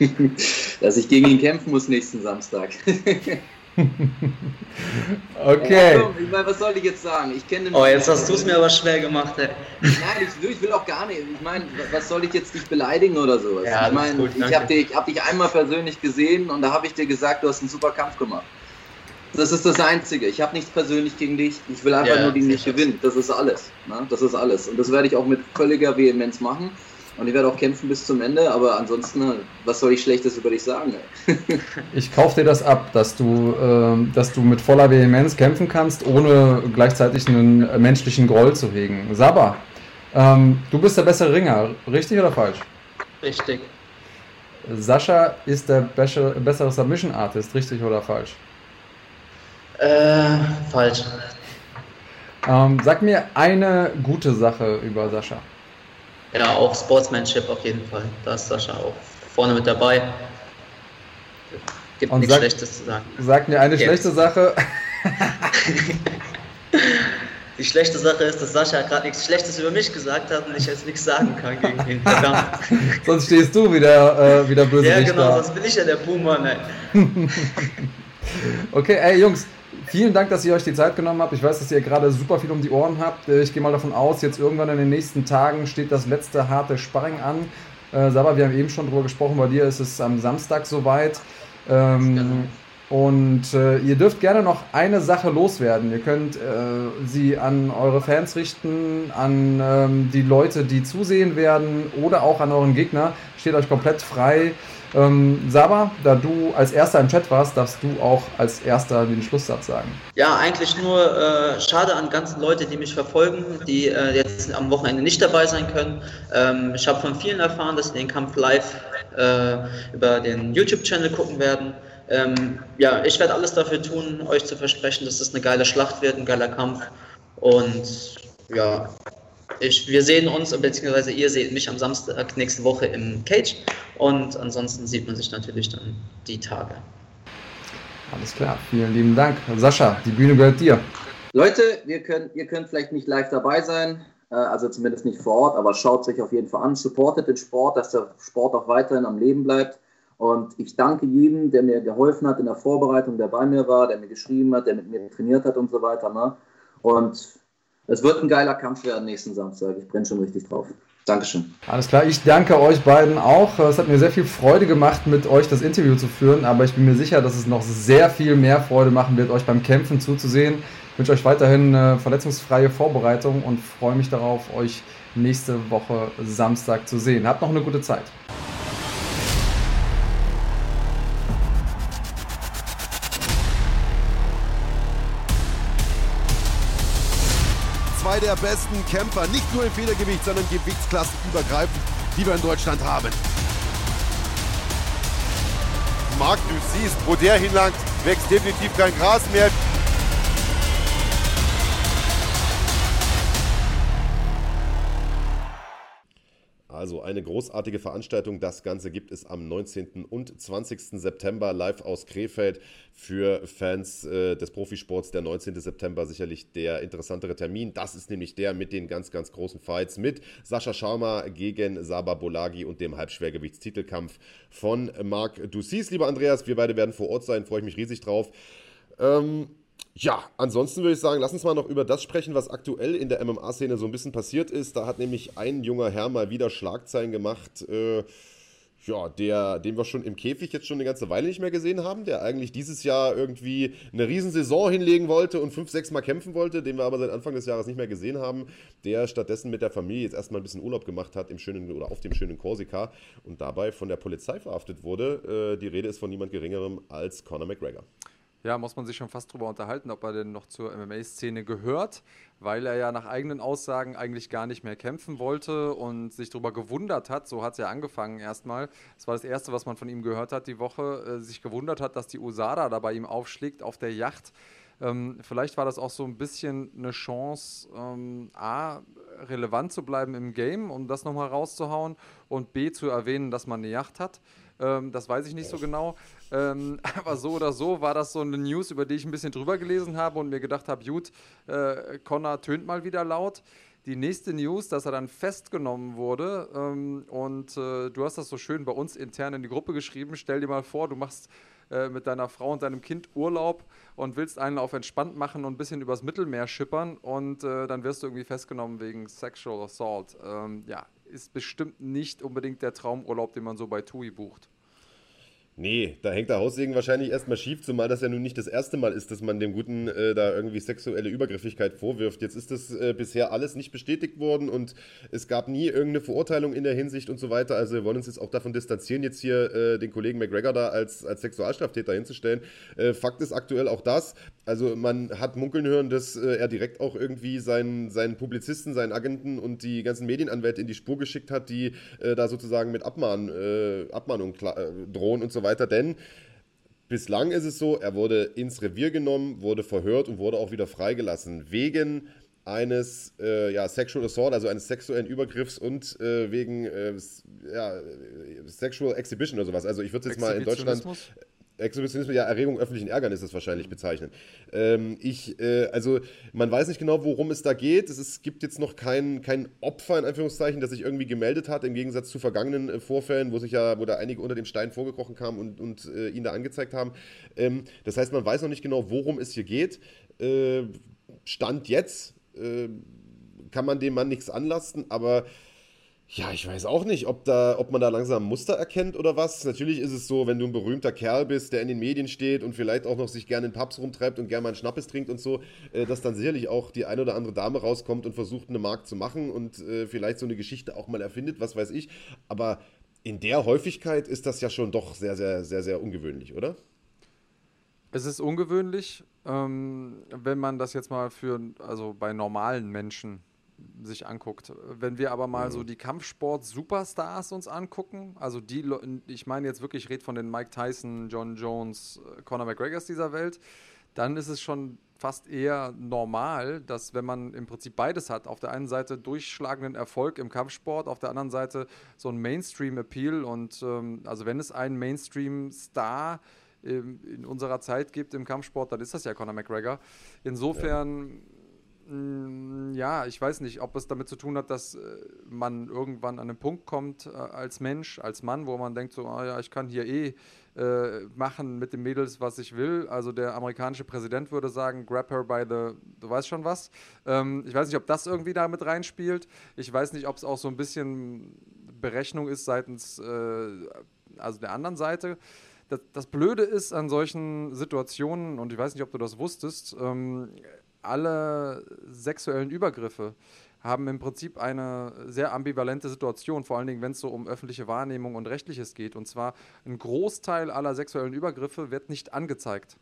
dass ich gegen ihn kämpfen muss nächsten Samstag. okay. Ja, ich meine, was soll ich jetzt sagen? Ich kenne Oh, jetzt hast du es mir aber schwer gemacht, ey. Nein, ich, ich, will auch gar nicht. Ich meine, was soll ich jetzt dich beleidigen oder sowas? Ja, ich meine, ich habe dich, hab dich einmal persönlich gesehen und da habe ich dir gesagt, du hast einen super Kampf gemacht. Das ist das Einzige. Ich habe nichts persönlich gegen dich. Ich will einfach ja, nur gegen dich gewinnen. Das ist alles. Ne? Das ist alles. Und das werde ich auch mit völliger Vehemenz machen. Und ich werde auch kämpfen bis zum Ende, aber ansonsten, was soll ich Schlechtes über dich sagen? ich kaufe dir das ab, dass du, äh, dass du mit voller Vehemenz kämpfen kannst, ohne gleichzeitig einen menschlichen Groll zu hegen. Saba, ähm, du bist der bessere Ringer, richtig oder falsch? Richtig. Sascha ist der bessere Submission Artist, richtig oder falsch? Äh, falsch. Ähm, sag mir eine gute Sache über Sascha. Ja, auch Sportsmanship auf jeden Fall. Da ist Sascha auch vorne mit dabei. Gibt nichts sag, Schlechtes zu sagen. Sag mir eine Jetzt. schlechte Sache. Die schlechte Sache ist, dass Sascha gerade nichts Schlechtes über mich gesagt hat und ich jetzt nichts sagen kann gegen ihn. sonst stehst du wieder, äh, wieder böse. Ja, genau, sonst bin ich ja der Puma. okay, ey Jungs, Vielen Dank, dass ihr euch die Zeit genommen habt. Ich weiß, dass ihr gerade super viel um die Ohren habt. Äh, ich gehe mal davon aus, jetzt irgendwann in den nächsten Tagen steht das letzte harte Sparring an. Äh, Saba, wir haben eben schon drüber gesprochen, bei dir ist es am Samstag soweit. Ähm, und äh, ihr dürft gerne noch eine Sache loswerden. Ihr könnt äh, sie an eure Fans richten, an ähm, die Leute, die zusehen werden oder auch an euren Gegner. Steht euch komplett frei. Ähm, Saba, da du als erster im Chat warst, darfst du auch als erster den Schlusssatz sagen. Ja, eigentlich nur äh, schade an ganzen Leute, die mich verfolgen, die äh, jetzt am Wochenende nicht dabei sein können. Ähm, ich habe von vielen erfahren, dass sie den Kampf live äh, über den YouTube-Channel gucken werden. Ähm, ja, ich werde alles dafür tun, euch zu versprechen, dass es das eine geile Schlacht wird, ein geiler Kampf. Und ja, ich, wir sehen uns, beziehungsweise ihr seht mich am Samstag nächste Woche im Cage und ansonsten sieht man sich natürlich dann die Tage. Alles klar, vielen lieben Dank. Sascha, die Bühne gehört dir. Leute, wir können, ihr könnt vielleicht nicht live dabei sein, äh, also zumindest nicht vor Ort, aber schaut sich auf jeden Fall an, supportet den Sport, dass der Sport auch weiterhin am Leben bleibt. Und ich danke jedem, der mir geholfen hat in der Vorbereitung, der bei mir war, der mir geschrieben hat, der mit mir trainiert hat und so weiter. Ne? Und es wird ein geiler Kampf werden nächsten Samstag. Ich brenne schon richtig drauf. Dankeschön. Alles klar, ich danke euch beiden auch. Es hat mir sehr viel Freude gemacht, mit euch das Interview zu führen, aber ich bin mir sicher, dass es noch sehr viel mehr Freude machen wird, euch beim Kämpfen zuzusehen. Ich wünsche euch weiterhin eine verletzungsfreie Vorbereitung und freue mich darauf, euch nächste Woche Samstag zu sehen. Habt noch eine gute Zeit. Zwei der besten Kämpfer, nicht nur im Federgewicht, sondern gewichtsklassenübergreifend, die wir in Deutschland haben. Marc, du siehst, wo der hinlangt, wächst definitiv kein Gras mehr. Also eine großartige Veranstaltung. Das Ganze gibt es am 19. und 20. September live aus Krefeld für Fans äh, des Profisports. Der 19. September sicherlich der interessantere Termin. Das ist nämlich der mit den ganz, ganz großen Fights mit Sascha Sharma gegen Saba Bolagi und dem Halbschwergewichtstitelkampf von Marc Dussis. Lieber Andreas, wir beide werden vor Ort sein. Freue ich mich riesig drauf. Ähm, ja, ansonsten würde ich sagen, lass uns mal noch über das sprechen, was aktuell in der MMA-Szene so ein bisschen passiert ist. Da hat nämlich ein junger Herr mal wieder Schlagzeilen gemacht, äh, ja, der, den wir schon im Käfig jetzt schon eine ganze Weile nicht mehr gesehen haben, der eigentlich dieses Jahr irgendwie eine Riesensaison hinlegen wollte und fünf, sechs Mal kämpfen wollte, den wir aber seit Anfang des Jahres nicht mehr gesehen haben, der stattdessen mit der Familie jetzt erstmal ein bisschen Urlaub gemacht hat im schönen oder auf dem schönen Korsika und dabei von der Polizei verhaftet wurde. Äh, die Rede ist von niemand Geringerem als Conor McGregor. Ja, muss man sich schon fast drüber unterhalten, ob er denn noch zur MMA-Szene gehört, weil er ja nach eigenen Aussagen eigentlich gar nicht mehr kämpfen wollte und sich darüber gewundert hat, so hat es ja angefangen erstmal, das war das Erste, was man von ihm gehört hat die Woche, äh, sich gewundert hat, dass die USADA da bei ihm aufschlägt auf der Yacht. Ähm, vielleicht war das auch so ein bisschen eine Chance, ähm, A, relevant zu bleiben im Game, um das nochmal rauszuhauen und B, zu erwähnen, dass man eine Yacht hat. Ähm, das weiß ich nicht so genau. Ähm, aber so oder so war das so eine News, über die ich ein bisschen drüber gelesen habe und mir gedacht habe, gut, äh, Connor tönt mal wieder laut. Die nächste News, dass er dann festgenommen wurde ähm, und äh, du hast das so schön bei uns intern in die Gruppe geschrieben. Stell dir mal vor, du machst äh, mit deiner Frau und deinem Kind Urlaub und willst einen auf entspannt machen und ein bisschen übers Mittelmeer schippern und äh, dann wirst du irgendwie festgenommen wegen Sexual Assault. Ähm, ja, ist bestimmt nicht unbedingt der Traumurlaub, den man so bei TUI bucht. Nee, da hängt der Haussegen wahrscheinlich erstmal schief, zumal das ja nun nicht das erste Mal ist, dass man dem Guten äh, da irgendwie sexuelle Übergriffigkeit vorwirft. Jetzt ist das äh, bisher alles nicht bestätigt worden und es gab nie irgendeine Verurteilung in der Hinsicht und so weiter. Also wir wollen uns jetzt auch davon distanzieren, jetzt hier äh, den Kollegen McGregor da als, als Sexualstraftäter hinzustellen. Äh, Fakt ist aktuell auch das. Also man hat munkeln hören, dass äh, er direkt auch irgendwie seinen, seinen Publizisten, seinen Agenten und die ganzen Medienanwälte in die Spur geschickt hat, die äh, da sozusagen mit Abmahn, Abmahnung drohen und so weiter denn bislang ist es so, er wurde ins Revier genommen, wurde verhört und wurde auch wieder freigelassen wegen eines äh, ja, Sexual Assault, also eines sexuellen Übergriffs und äh, wegen äh, ja, Sexual Exhibition oder sowas. Also ich würde jetzt mal in Deutschland Exhibitionismus, ja, Erregung öffentlichen Ärgernisses wahrscheinlich bezeichnen. Ähm, ich, äh, also man weiß nicht genau, worum es da geht. Es, ist, gibt jetzt noch kein, kein Opfer, in Anführungszeichen, das sich irgendwie gemeldet hat, im Gegensatz zu vergangenen äh, Vorfällen, wo sich ja, wo da einige unter dem Stein vorgekrochen kamen und, und äh, ihn da angezeigt haben. Ähm, das heißt, man weiß noch nicht genau, worum es hier geht. Äh, Stand jetzt äh, kann man dem Mann nichts anlasten, aber ja, ich weiß auch nicht, ob, da, ob man da langsam Muster erkennt oder was. Natürlich ist es so, wenn du ein berühmter Kerl bist, der in den Medien steht und vielleicht auch noch sich gerne in Pubs rumtreibt und gerne mal einen Schnappes trinkt und so, äh, dass dann sicherlich auch die eine oder andere Dame rauskommt und versucht, eine Markt zu machen und äh, vielleicht so eine Geschichte auch mal erfindet, was weiß ich. Aber in der Häufigkeit ist das ja schon doch sehr, sehr, sehr, sehr ungewöhnlich, oder? Es ist ungewöhnlich, ähm, wenn man das jetzt mal für, also bei normalen Menschen sich anguckt. Wenn wir aber mal mhm. so die Kampfsport-Superstars uns angucken, also die, ich meine jetzt wirklich, ich rede von den Mike Tyson, John Jones, äh, Conor McGregors dieser Welt, dann ist es schon fast eher normal, dass wenn man im Prinzip beides hat, auf der einen Seite durchschlagenden Erfolg im Kampfsport, auf der anderen Seite so ein Mainstream-Appeal und ähm, also wenn es einen Mainstream-Star ähm, in unserer Zeit gibt im Kampfsport, dann ist das ja Conor McGregor. Insofern ja ja, ich weiß nicht, ob es damit zu tun hat, dass äh, man irgendwann an einen Punkt kommt äh, als Mensch, als Mann, wo man denkt so, ah ja, ich kann hier eh äh, machen mit den Mädels, was ich will. Also der amerikanische Präsident würde sagen, grab her by the, du weißt schon was. Ähm, ich weiß nicht, ob das irgendwie da mit reinspielt. Ich weiß nicht, ob es auch so ein bisschen Berechnung ist seitens äh, also der anderen Seite. Das, das, Blöde ist an solchen Situationen, und ich weiß nicht, ob du das wusstest, ähm, alle sexuellen Übergriffe haben im Prinzip eine sehr ambivalente Situation, vor allen Dingen, wenn es so um öffentliche Wahrnehmung und Rechtliches geht. Und zwar ein Großteil aller sexuellen Übergriffe wird nicht angezeigt.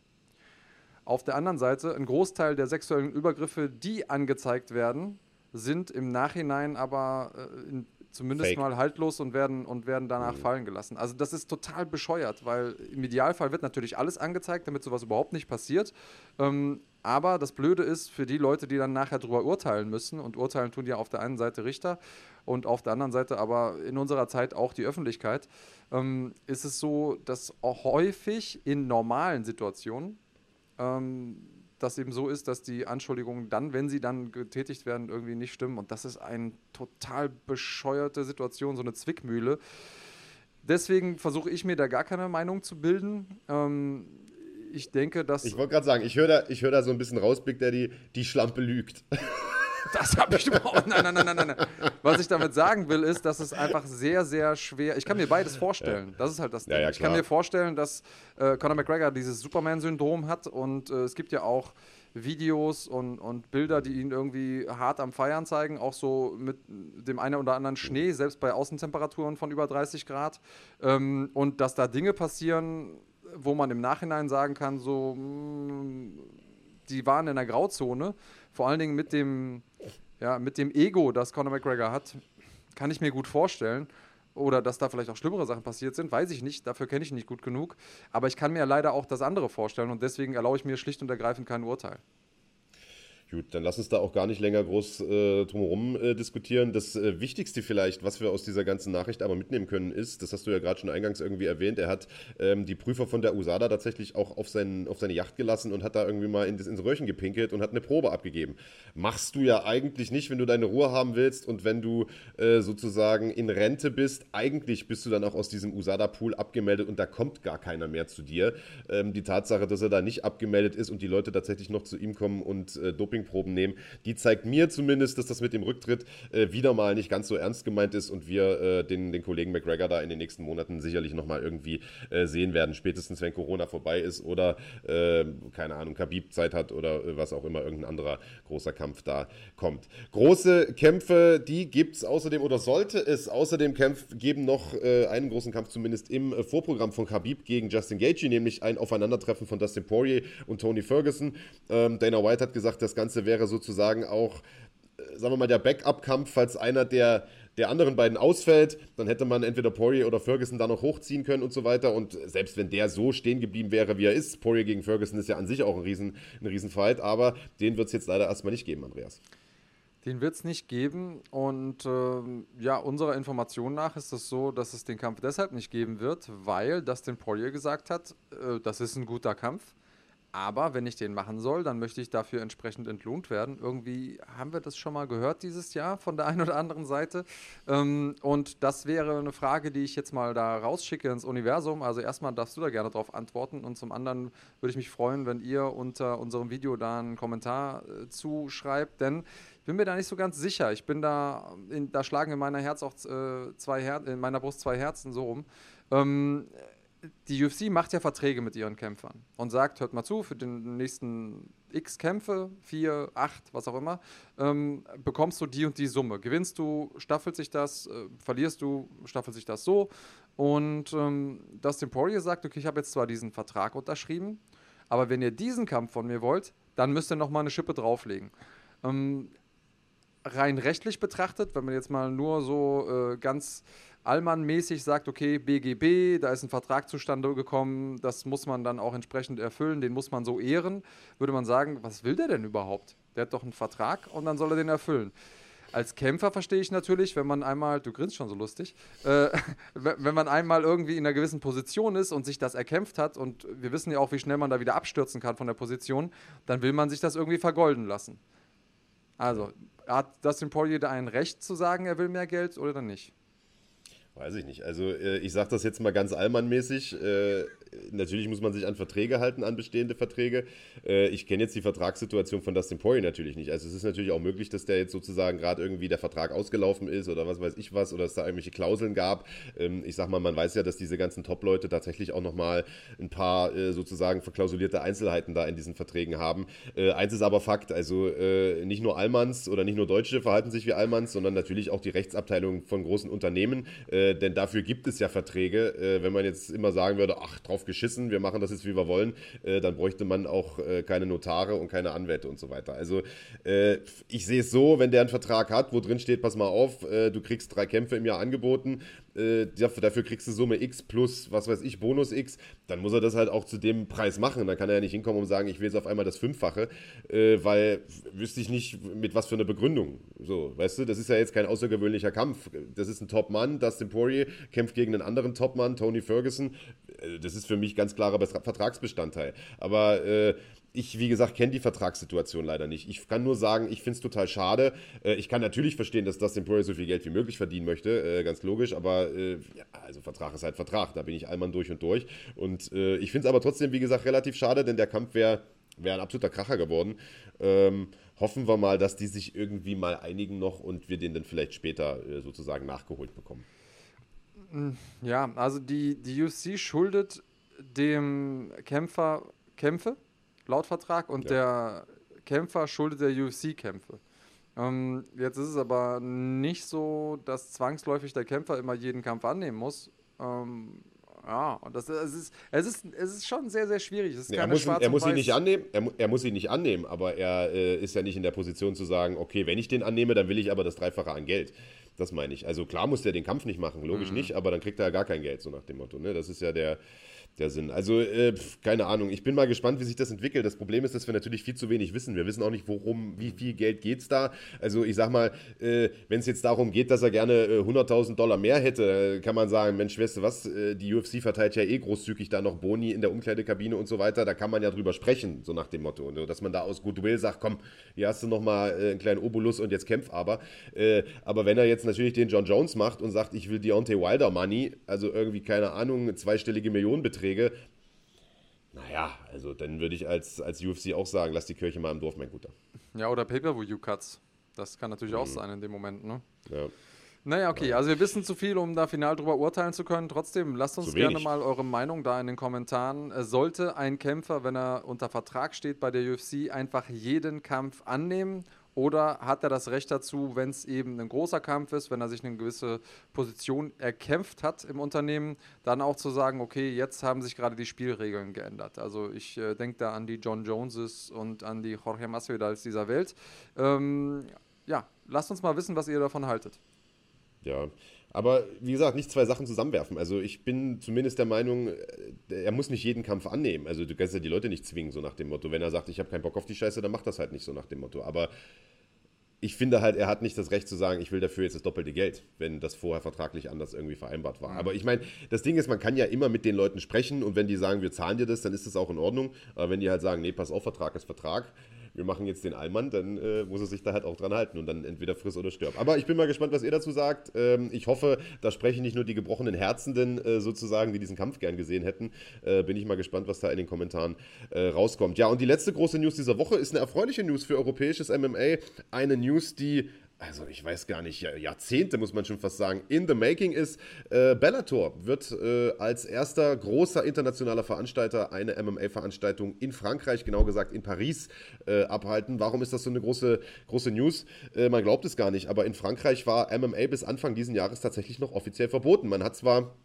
Auf der anderen Seite, ein Großteil der sexuellen Übergriffe, die angezeigt werden, sind im Nachhinein aber äh, in, zumindest Fake. mal haltlos und werden, und werden danach Mhm. fallen gelassen. Also das ist total bescheuert, weil im Idealfall wird natürlich alles angezeigt, damit sowas überhaupt nicht passiert. Ähm, aber das Blöde ist für die Leute, die dann nachher drüber urteilen müssen, und urteilen tun ja auf der einen Seite Richter und auf der anderen Seite aber in unserer Zeit auch die Öffentlichkeit, ähm, ist es so, dass auch häufig in normalen Situationen ähm, das eben so ist, dass die Anschuldigungen dann, wenn sie dann getätigt werden, irgendwie nicht stimmen. Und das ist eine total bescheuerte Situation, so eine Zwickmühle. Deswegen versuche ich mir da gar keine Meinung zu bilden. Ähm, ich denke, dass. Ich wollte gerade sagen, ich höre da, hör da so ein bisschen raus, Big Daddy, die Schlampe lügt. Das habe ich überhaupt. Nein, nein, nein, nein, nein. Was ich damit sagen will, ist, dass es einfach sehr, sehr schwer. Ich kann mir beides vorstellen. Das ist halt das Ding. Ja, ja, ich kann mir vorstellen, dass äh, Conor McGregor dieses Superman-Syndrom hat und äh, es gibt ja auch Videos und, und Bilder, die ihn irgendwie hart am Feiern zeigen, auch so mit dem einen oder anderen Schnee, selbst bei Außentemperaturen von über 30 Grad. Ähm, und dass da Dinge passieren, wo man im Nachhinein sagen kann, so, mh, die waren in der Grauzone. Vor allen Dingen mit dem, ja, mit dem Ego, das Conor McGregor hat, kann ich mir gut vorstellen. Oder dass da vielleicht auch schlimmere Sachen passiert sind, weiß ich nicht. Dafür kenne ich ihn nicht gut genug. Aber ich kann mir leider auch das andere vorstellen und deswegen erlaube ich mir schlicht und ergreifend kein Urteil. Gut, dann lass uns da auch gar nicht länger groß äh, drumherum äh, diskutieren. Das äh, Wichtigste vielleicht, was wir aus dieser ganzen Nachricht aber mitnehmen können, ist, das hast du ja gerade schon eingangs irgendwie erwähnt, er hat ähm, die Prüfer von der USADA tatsächlich auch auf, seinen, auf seine Yacht gelassen und hat da irgendwie mal in ins Röhrchen gepinkelt und hat eine Probe abgegeben. Machst du ja eigentlich nicht, wenn du deine Ruhe haben willst und wenn du äh, sozusagen in Rente bist. Eigentlich bist du dann auch aus diesem USADA-Pool abgemeldet und da kommt gar keiner mehr zu dir. Ähm, die Tatsache, dass er da nicht abgemeldet ist und die Leute tatsächlich noch zu ihm kommen und äh, Dopingproben nehmen, die zeigt mir zumindest, dass das mit dem Rücktritt äh, wieder mal nicht ganz so ernst gemeint ist und wir äh, den, den Kollegen McGregor da in den nächsten Monaten sicherlich nochmal irgendwie äh, sehen werden, spätestens wenn Corona vorbei ist oder, äh, keine Ahnung, Khabib Zeit hat oder äh, was auch immer, irgendein anderer großer Kampf da kommt. Große Kämpfe, die gibt es außerdem oder sollte es außerdem Kämpf geben noch äh, einen großen Kampf zumindest im Vorprogramm von Khabib gegen Justin Gaethje, nämlich ein Aufeinandertreffen von Dustin Poirier und Tony Ferguson. Ähm, Dana White hat gesagt, das Ganze wäre sozusagen auch, äh, sagen wir mal, der Backup-Kampf, falls einer der, der anderen beiden ausfällt, dann hätte man entweder Poirier oder Ferguson da noch hochziehen können und so weiter. Und selbst wenn der so stehen geblieben wäre, wie er ist, Poirier gegen Ferguson ist ja an sich auch ein, Riesen, ein Riesenfight, aber den wird es jetzt leider erstmal nicht geben, Andreas. Den wird es nicht geben. Und ähm, ja, unserer Information nach ist es so, dass es den Kampf deshalb nicht geben wird, weil Dustin Poirier gesagt hat, äh, das ist ein guter Kampf. Aber wenn ich den machen soll, dann möchte ich dafür entsprechend entlohnt werden. Irgendwie haben wir das schon mal gehört dieses Jahr von der einen oder anderen Seite. Ähm, und das wäre eine Frage, die ich jetzt mal da rausschicke ins Universum. Also erstmal darfst du da gerne drauf antworten und zum anderen würde ich mich freuen, wenn ihr unter unserem Video da einen Kommentar äh, zuschreibt, denn ich bin mir da nicht so ganz sicher. Ich bin da, in, da schlagen in meiner Herz auch äh, zwei Her in meiner Brust zwei Herzen so rum. Ähm, die UFC macht ja Verträge mit ihren Kämpfern und sagt, hört mal zu, für den nächsten x Kämpfe, vier, acht, was auch immer, ähm, bekommst du die und die Summe. Gewinnst du, staffelt sich das, äh, verlierst du, staffelt sich das so. Und ähm, Dustin Poirier sagt, okay, ich habe jetzt zwar diesen Vertrag unterschrieben, aber wenn ihr diesen Kampf von mir wollt, dann müsst ihr nochmal eine Schippe drauflegen. Ähm, rein rechtlich betrachtet, wenn man jetzt mal nur so äh, ganz allmannmäßig sagt, okay, BGB, da ist ein Vertrag zustande gekommen, das muss man dann auch entsprechend erfüllen, den muss man so ehren, würde man sagen, was will der denn überhaupt? Der hat doch einen Vertrag und dann soll er den erfüllen. Als Kämpfer verstehe ich natürlich, wenn man einmal, du grinst schon so lustig, äh, wenn man einmal irgendwie in einer gewissen Position ist und sich das erkämpft hat und wir wissen ja auch, wie schnell man da wieder abstürzen kann von der Position, dann will man sich das irgendwie vergolden lassen. Also, hat Dustin Poirier da ein Recht zu sagen, er will mehr Geld oder nicht? Weiß ich nicht. Also äh, ich sage das jetzt mal ganz allmannmäßig. Äh, natürlich muss man sich an Verträge halten, an bestehende Verträge. Äh, ich kenne jetzt die Vertragssituation von Dustin Poirier natürlich nicht. Also es ist natürlich auch möglich, dass der jetzt sozusagen gerade irgendwie der Vertrag ausgelaufen ist oder was weiß ich was oder es da irgendwelche Klauseln gab. Ähm, ich sag mal, man weiß ja, dass diese ganzen Top-Leute tatsächlich auch nochmal ein paar sozusagen verklausulierte Einzelheiten da in diesen Verträgen haben. Eins ist aber Fakt, also nicht nur Allmanns oder nicht nur Deutsche verhalten sich wie Allmanns, sondern natürlich auch die Rechtsabteilung von großen Unternehmen. Äh, denn dafür gibt es ja Verträge. Äh, wenn man jetzt immer sagen würde, ach, drauf geschissen, wir machen das jetzt, wie wir wollen, äh, dann bräuchte man auch äh, keine Notare und keine Anwälte und so weiter. Also äh, ich sehe es so, wenn der einen Vertrag hat, wo drin steht, pass mal auf, du kriegst drei Kämpfe im Jahr angeboten, dafür kriegst du Summe X plus, was weiß ich, Bonus X, dann muss er das halt auch zu dem Preis machen. Dann kann er ja nicht hinkommen und sagen, ich will jetzt auf einmal das Fünffache, weil wüsste ich nicht, mit was für einer Begründung. So, weißt du, das ist ja jetzt kein außergewöhnlicher Kampf. Das ist ein Top-Mann, Dustin Poirier kämpft gegen einen anderen Top-Mann, Tony Ferguson. Äh, das ist für mich ganz klarer Vertragsbestandteil. Aber äh, ich, wie gesagt, kenne die Vertragssituation leider nicht. Ich kann nur sagen, ich finde es total schade. Äh, ich kann natürlich verstehen, dass Dustin Poirier so viel Geld wie möglich verdienen möchte, äh, ganz logisch, aber äh, ja, also Vertrag ist halt Vertrag, da bin ich Allmann durch und durch. Und ich finde es aber trotzdem, wie gesagt, relativ schade, denn der Kampf wäre wär ein absoluter Kracher geworden. Ähm, hoffen wir mal, dass die sich irgendwie mal einigen noch und wir den dann vielleicht später sozusagen nachgeholt bekommen. Hm, ja, also die, die UFC schuldet dem Kämpfer Kämpfe, laut Vertrag, und ja. der Kämpfer schuldet der UFC Kämpfe. Ähm, jetzt ist es aber nicht so, dass zwangsläufig der Kämpfer immer jeden Kampf annehmen muss. Ähm, ja, und das, es, ist, es, ist, es ist schon sehr, sehr schwierig. Es ist nee, er muss, ihn, er muss ihn nicht annehmen, er, er, muss ihn nicht annehmen, aber er äh, ist ja nicht in der Position zu sagen, okay, wenn ich den annehme, dann will ich aber das Dreifache an Geld. Das meine ich. Also klar muss der den Kampf nicht machen, logisch mhm. nicht, aber dann kriegt er ja gar kein Geld, so nach dem Motto. Ne? Das ist ja der, der Sinn. Also, äh, keine Ahnung. Ich bin mal gespannt, wie sich das entwickelt. Das Problem ist, dass wir natürlich viel zu wenig wissen. Wir wissen auch nicht, worum, wie viel Geld geht es da. Also, ich sag mal, äh, wenn es jetzt darum geht, dass er gerne äh, 100.000 Dollar mehr hätte, kann man sagen, Mensch, weißt du was, äh, die UFC verteilt ja eh großzügig da noch Boni in der Umkleidekabine und so weiter. Da kann man ja drüber sprechen, so nach dem Motto. Ne? Dass man da aus Goodwill sagt, komm, hier hast du nochmal äh, einen kleinen Obolus und jetzt kämpf aber. Äh, aber wenn er jetzt natürlich den John Jones macht und sagt, ich will Deontay Wilder Money, also irgendwie, keine Ahnung, zweistellige Millionenbeträge, naja, also dann würde ich als, als UFC auch sagen, lass die Kirche mal im Dorf, mein Guter. Ja, oder Pay-Per-View-Cuts. Das kann natürlich mhm. auch sein in dem Moment, ne? Ja. Naja, okay, also wir wissen zu viel, um da final drüber urteilen zu können. Trotzdem, lasst uns gerne mal eure Meinung da in den Kommentaren. Äh, sollte ein Kämpfer, wenn er unter Vertrag steht bei der UFC, einfach jeden Kampf annehmen oder hat er das Recht dazu, wenn es eben ein großer Kampf ist, wenn er sich eine gewisse Position erkämpft hat im Unternehmen, dann auch zu sagen, okay, jetzt haben sich gerade die Spielregeln geändert. Also ich äh, denke da an die John Joneses und an die Jorge Masvidals dieser Welt. Ähm, ja, lasst uns mal wissen, was ihr davon haltet. Ja, aber wie gesagt, nicht zwei Sachen zusammenwerfen. Also ich bin zumindest der Meinung, äh, er muss nicht jeden Kampf annehmen. Also du kannst ja die Leute nicht zwingen, so nach dem Motto. Wenn er sagt, ich habe keinen Bock auf die Scheiße, dann macht das halt nicht so nach dem Motto. Aber ich finde halt, er hat nicht das Recht zu sagen, ich will dafür jetzt das doppelte Geld, wenn das vorher vertraglich anders irgendwie vereinbart war. Mhm. Aber ich meine, das Ding ist, man kann ja immer mit den Leuten sprechen und wenn die sagen, wir zahlen dir das, dann ist das auch in Ordnung. Aber wenn die halt sagen, nee, pass auf, Vertrag ist Vertrag, wir machen jetzt den Allmann, dann äh, muss er sich da halt auch dran halten und dann entweder friss oder stirb. Aber ich bin mal gespannt, was ihr dazu sagt. Ähm, ich hoffe, da sprechen nicht nur die gebrochenen Herzenden äh, sozusagen, die diesen Kampf gern gesehen hätten. Äh, bin ich mal gespannt, was da in den Kommentaren äh, rauskommt. Ja, und die letzte große News dieser Woche ist eine erfreuliche News für europäisches MMA. Eine News, die also ich weiß gar nicht, Jahrzehnte muss man schon fast sagen, in the making ist. Äh, Bellator wird äh, als erster großer internationaler Veranstalter eine MMA-Veranstaltung in Frankreich, genau gesagt in Paris, äh, abhalten. Warum ist das so eine große, große News? Äh, man glaubt es gar nicht, aber in Frankreich war MMA bis Anfang dieses Jahres tatsächlich noch offiziell verboten. Man hat zwar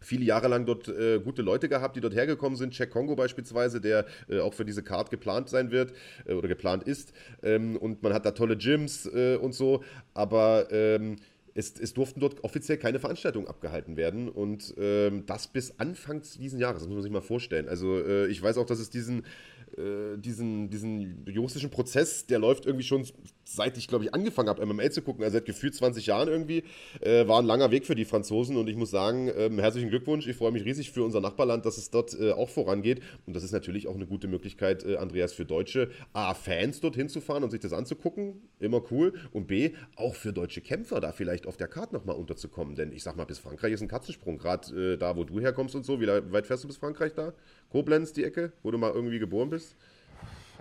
viele Jahre lang dort äh, gute Leute gehabt, die dort hergekommen sind. Check Kongo beispielsweise, der äh, auch für diese Card geplant sein wird äh, oder geplant ist. Ähm, und man hat da tolle Gyms äh, und so. Aber ähm, es, es, durften dort offiziell keine Veranstaltungen abgehalten werden. Und ähm, das bis Anfang dieses Jahres. Das muss man sich mal vorstellen. Also äh, ich weiß auch, dass es diesen äh, diesen, diesen juristischen Prozess, der läuft irgendwie schon seit ich, glaube ich, angefangen habe, MMA zu gucken, also seit gefühlt 20 Jahren irgendwie. Äh, war ein langer Weg für die Franzosen und ich muss sagen, ähm, herzlichen Glückwunsch. Ich freue mich riesig für unser Nachbarland, dass es dort äh, auch vorangeht. Und das ist natürlich auch eine gute Möglichkeit, äh, Andreas, für deutsche A-Fans dorthin zu fahren und sich das anzugucken. Immer cool. Und B, auch für deutsche Kämpfer da vielleicht auf der Karte nochmal unterzukommen. Denn ich sag mal, bis Frankreich ist ein Katzensprung. Gerade äh, da, wo du herkommst und so. Wie weit fährst du bis Frankreich da? Koblenz, die Ecke, wo du mal irgendwie geboren bist?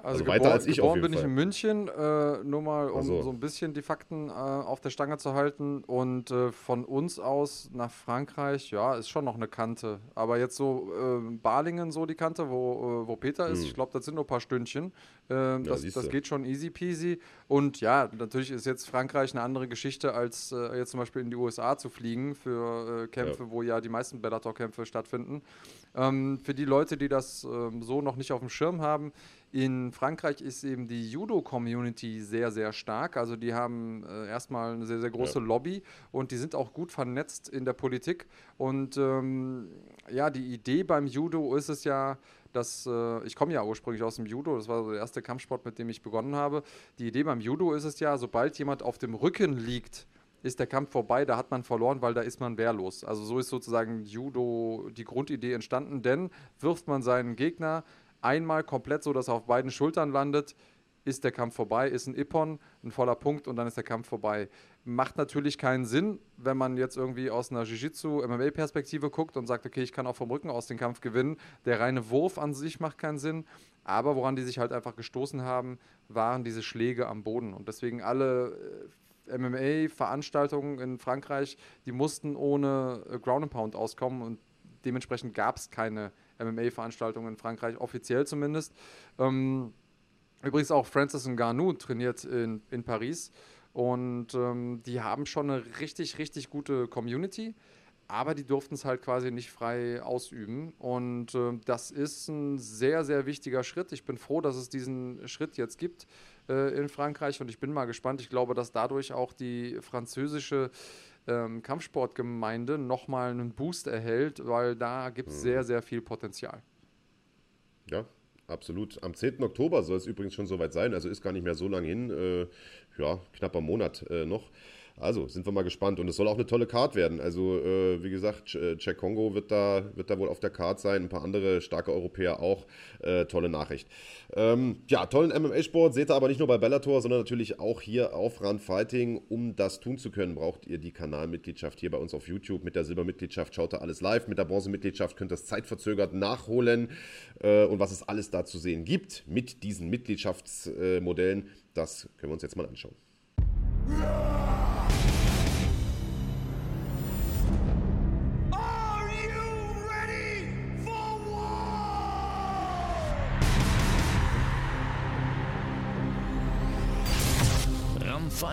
Also, also weiter als ich geboren bin Fall. ich in München, äh, nur mal um so. so. ein bisschen die Fakten äh, auf der Stange zu halten. Und äh, von uns aus nach Frankreich, ja, ist schon noch eine Kante. Aber jetzt so äh, Balingen, so die Kante, wo, äh, wo Peter ist, hm. ich glaube, das sind nur ein paar Stündchen. Ähm, ja, das, das geht schon easy peasy. Und ja, natürlich ist jetzt Frankreich eine andere Geschichte, als äh, jetzt zum Beispiel in die USA zu fliegen für Kämpfe, ja. wo ja die meisten Bellator-Kämpfe stattfinden. Ähm, für die Leute, die das ähm, so noch nicht auf dem Schirm haben, in Frankreich ist eben die Judo-Community sehr, sehr stark. Also die haben äh, erstmal eine sehr, sehr große ja. Lobby und die sind auch gut vernetzt in der Politik. Und ähm, ja, die Idee beim Judo ist es ja, dass äh, ich komme ja ursprünglich aus dem Judo, das war so der erste Kampfsport, mit dem ich begonnen habe. Die Idee beim Judo ist es ja, sobald jemand auf dem Rücken liegt, ist der Kampf vorbei, da hat man verloren, weil da ist man wehrlos. Also so ist sozusagen Judo die Grundidee entstanden, denn wirft man seinen Gegner einmal komplett so, dass er auf beiden Schultern landet, ist der Kampf vorbei, ist ein Ippon, ein voller Punkt und dann ist der Kampf vorbei. Macht natürlich keinen Sinn, wenn man jetzt irgendwie aus einer Jiu-Jitsu, MMA-Perspektive guckt und sagt, okay, ich kann auch vom Rücken aus den Kampf gewinnen. Der reine Wurf an sich macht keinen Sinn. Aber woran die sich halt einfach gestoßen haben, waren diese Schläge am Boden. Und deswegen alle äh, MMA-Veranstaltungen in Frankreich, die mussten ohne äh, Ground and Pound auskommen und dementsprechend gab es keine MMA-Veranstaltungen in Frankreich, offiziell zumindest. Ähm, übrigens auch Francis Ngannou trainiert in, in Paris und ähm, die haben schon eine richtig, richtig gute Community. Aber die durften es halt quasi nicht frei ausüben. Und äh, das ist ein sehr, sehr wichtiger Schritt. Ich bin froh, dass es diesen Schritt jetzt gibt äh, in Frankreich. Und ich bin mal gespannt. Ich glaube, dass dadurch auch die französische ähm, Kampfsportgemeinde nochmal einen Boost erhält, weil da gibt es mhm. sehr, sehr viel Potenzial. Ja, absolut. Am 10. Oktober soll es übrigens schon soweit sein, also ist gar nicht mehr so lange hin, äh, ja, knapper Monat äh, noch. Also sind wir mal gespannt. Und es soll auch eine tolle Card werden. Also, äh, wie gesagt, Jack äh, Kongo wird da, wird da wohl auf der Card sein. Ein paar andere starke Europäer auch. Äh, tolle Nachricht. Ähm, ja, tollen MMA-Sport seht ihr aber nicht nur bei Bellator, sondern natürlich auch hier auf Run Fighting. Um das tun zu können, braucht ihr die Kanalmitgliedschaft hier bei uns auf YouTube. Mit der Silbermitgliedschaft schaut ihr alles live. Mit der Bronzemitgliedschaft könnt ihr es zeitverzögert nachholen. Äh, und was es alles da zu sehen gibt mit diesen Mitgliedschaftsmodellen, das können wir uns jetzt mal anschauen.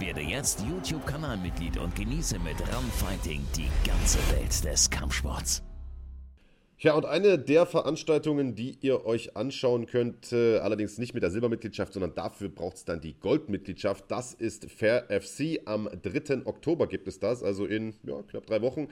Werde jetzt YouTube-Kanalmitglied und genieße mit Runfighting die ganze Welt des Kampfsports. Ja, und eine der Veranstaltungen, die ihr euch anschauen könnt, äh, allerdings nicht mit der Silbermitgliedschaft, sondern dafür braucht es dann die Goldmitgliedschaft. Das ist Fair FC. Am 3. Oktober gibt es das, also in ja, knapp drei Wochen.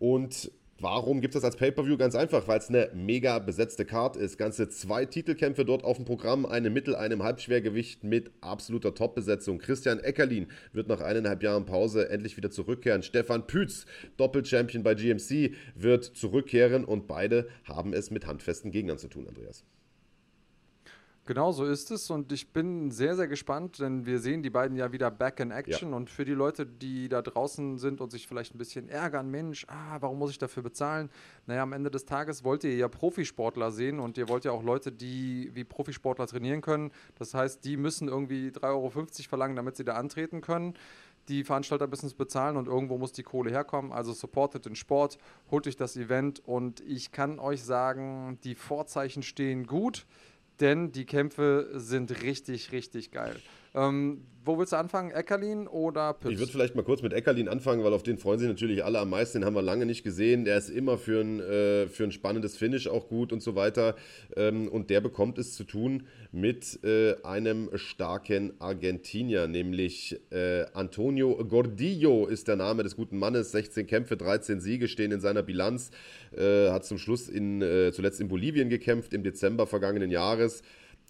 Und Warum gibt es das als Pay-Per-View? Ganz einfach, weil es eine mega besetzte Card ist. Ganze zwei Titelkämpfe dort auf dem Programm, eine Mittel-, einem Halbschwergewicht mit absoluter Top-Besetzung. Christian Eckerlin wird nach eineinhalb Jahren Pause endlich wieder zurückkehren. Stefan Pütz, Doppelchampion bei GMC, wird zurückkehren und beide haben es mit handfesten Gegnern zu tun, Andreas. Genau so ist es und ich bin sehr, sehr gespannt, denn wir sehen die beiden ja wieder back in action ja. und für die Leute, die da draußen sind und sich vielleicht ein bisschen ärgern, Mensch, ah, warum muss ich dafür bezahlen? Naja, am Ende des Tages wollt ihr ja Profisportler sehen und ihr wollt ja auch Leute, die wie Profisportler trainieren können. Das heißt, die müssen irgendwie 3,50 Euro verlangen, damit sie da antreten können die Veranstalter müssen es bezahlen und irgendwo muss die Kohle herkommen. Also supportet den Sport, holt euch das Event und ich kann euch sagen, die Vorzeichen stehen gut denn die Kämpfe sind richtig, richtig geil. Ähm, wo willst du anfangen? Eckerlin oder Pütz? Ich würde vielleicht mal kurz mit Eckerlin anfangen, weil auf den freuen sich natürlich alle am meisten. Den haben wir lange nicht gesehen. Der ist immer für ein, äh, für ein spannendes Finish auch gut und so weiter. Ähm, und der bekommt es zu tun mit äh, einem starken Argentinier, nämlich äh, Antonio Gordillo ist der Name des guten Mannes. 16 Kämpfe, 13 Siege stehen in seiner Bilanz. Äh, hat zum Schluss in, äh, zuletzt in Bolivien gekämpft im Dezember vergangenen Jahres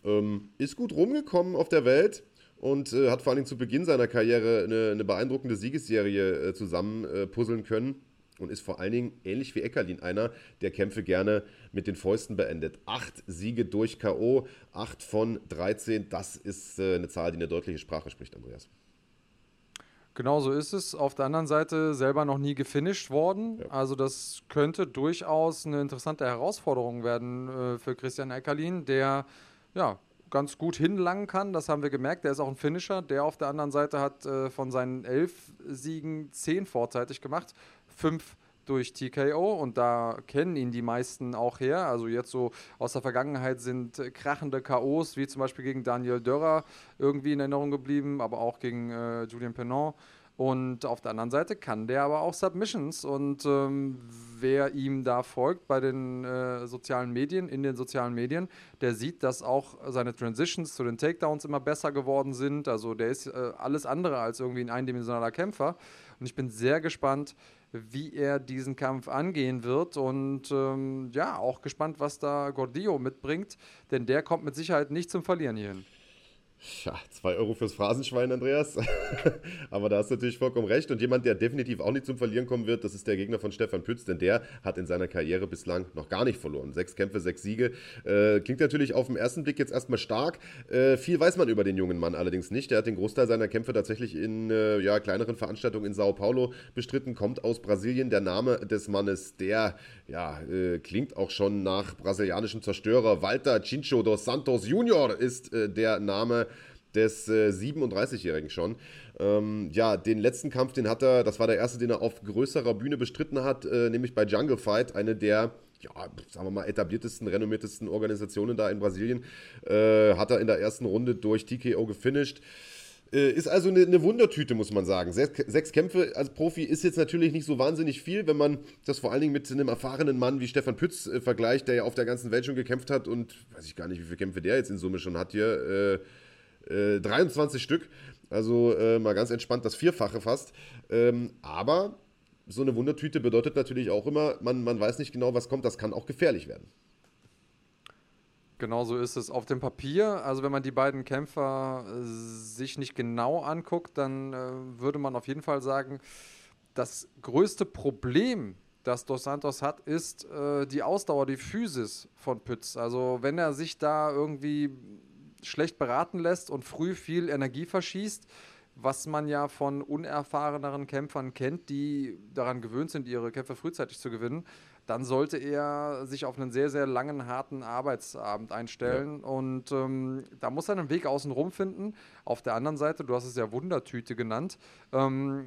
Ähm, ist gut rumgekommen auf der Welt und äh, hat vor allem zu Beginn seiner Karriere eine, eine beeindruckende Siegesserie äh, zusammen äh, puzzeln können und ist vor allen Dingen ähnlich wie Eckerlin einer, der Kämpfe gerne mit den Fäusten beendet. Acht Siege durch K.O., acht von 13, das ist äh, eine Zahl, die eine deutliche Sprache spricht, Andreas. Genau so ist es. Auf der anderen Seite selber noch nie gefinisht worden. Ja. Also das könnte durchaus eine interessante Herausforderung werden äh, für Christian Eckerlin, der ja ganz gut hinlangen kann. Das haben wir gemerkt. Der ist auch ein Finisher. Der auf der anderen Seite hat äh, von seinen elf Siegen zehn vorzeitig gemacht. Fünf durch TKO und da kennen ihn die meisten auch her. Also jetzt so aus der Vergangenheit sind krachende KOs, wie zum Beispiel gegen Daniel Dörrer irgendwie in Erinnerung geblieben, aber auch gegen äh, Julien Penon. Und auf der anderen Seite kann der aber auch Submissions. Und ähm, wer ihm da folgt bei den äh, sozialen Medien, in den sozialen Medien, der sieht, dass auch seine Transitions zu den Takedowns immer besser geworden sind. Also der ist äh, alles andere als irgendwie ein eindimensionaler Kämpfer. Und ich bin sehr gespannt, wie er diesen Kampf angehen wird. Und ähm, ja, auch gespannt, was da Gordillo mitbringt. Denn der kommt mit Sicherheit nicht zum Verlieren hierhin. Ja, zwei Euro fürs Phrasenschwein, Andreas. Aber da hast du natürlich vollkommen recht. Und jemand, der definitiv auch nicht zum Verlieren kommen wird, das ist der Gegner von Stefan Pütz, denn der hat in seiner Karriere bislang noch gar nicht verloren. Sechs Kämpfe, sechs Siege. Äh, klingt natürlich auf den ersten Blick jetzt erstmal stark. Äh, viel weiß man über den jungen Mann allerdings nicht. Der hat den Großteil seiner Kämpfe tatsächlich in äh, ja, kleineren Veranstaltungen in Sao Paulo bestritten, kommt aus Brasilien. Der Name des Mannes, der ja, äh, klingt auch schon nach brasilianischem Zerstörer. Walter Chincho dos Santos Junior ist äh, der Name des äh, 37-Jährigen schon. Ähm, ja, den letzten Kampf, den hat er, das war der erste, den er auf größerer Bühne bestritten hat, äh, nämlich bei Jungle Fight, eine der ja, sagen wir mal, etabliertesten, renommiertesten Organisationen da in Brasilien, äh, hat er in der ersten Runde durch TKO gefinisht. Äh, ist also eine, eine, Wundertüte, muss man sagen. Sechs, sechs, Kämpfe als Profi ist jetzt natürlich nicht so wahnsinnig viel, wenn man das vor allen Dingen mit einem erfahrenen Mann wie Stefan Pütz äh, vergleicht, der ja auf der ganzen Welt schon gekämpft hat und weiß ich gar nicht, wie viele Kämpfe der jetzt in Summe schon hat hier. Äh, 23 äh, Stück, also äh, mal ganz entspannt das Vierfache fast. Ähm, aber so eine Wundertüte bedeutet natürlich auch immer, man, man weiß nicht genau, was kommt, das kann auch gefährlich werden. Genau so ist es auf dem Papier. Also wenn man die beiden Kämpfer äh, sich nicht genau anguckt, dann äh, würde man auf jeden Fall sagen, das größte Problem, das Dos Santos hat, ist äh, die Ausdauer, die Physis von Pütz. Also wenn er sich da irgendwie schlecht beraten lässt und früh viel Energie verschießt, was man ja von unerfahreneren Kämpfern kennt, die daran gewöhnt sind, ihre Kämpfe frühzeitig zu gewinnen, dann sollte er sich auf einen sehr, sehr langen, harten Arbeitsabend einstellen. Ja. Und ähm, da muss er einen Weg außen rum finden. Auf der anderen Seite, du hast es ja Wundertüte genannt, ähm,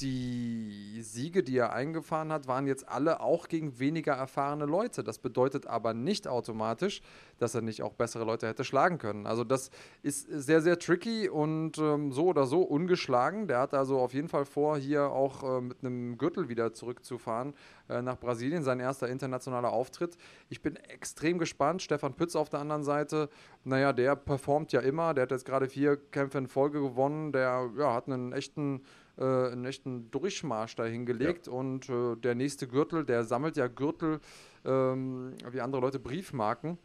die Siege, die er eingefahren hat, waren jetzt alle auch gegen weniger erfahrene Leute. Das bedeutet aber nicht automatisch, dass er nicht auch bessere Leute hätte schlagen können. Also das ist sehr, sehr tricky und ähm, so oder so ungeschlagen. Der hat also auf jeden Fall vor, hier auch äh, mit einem Gürtel wieder zurückzufahren äh, nach Brasilien, sein erster internationaler Auftritt. Ich bin extrem gespannt. Stefan Pütz auf der anderen Seite, naja, der performt ja immer. Der hat jetzt gerade vier Kämpfe in Folge gewonnen. Der ja, hat einen echten äh, einen echten Durchmarsch da hingelegt. Ja. Und äh, der nächste Gürtel, der sammelt ja Gürtel ähm, wie andere Leute Briefmarken.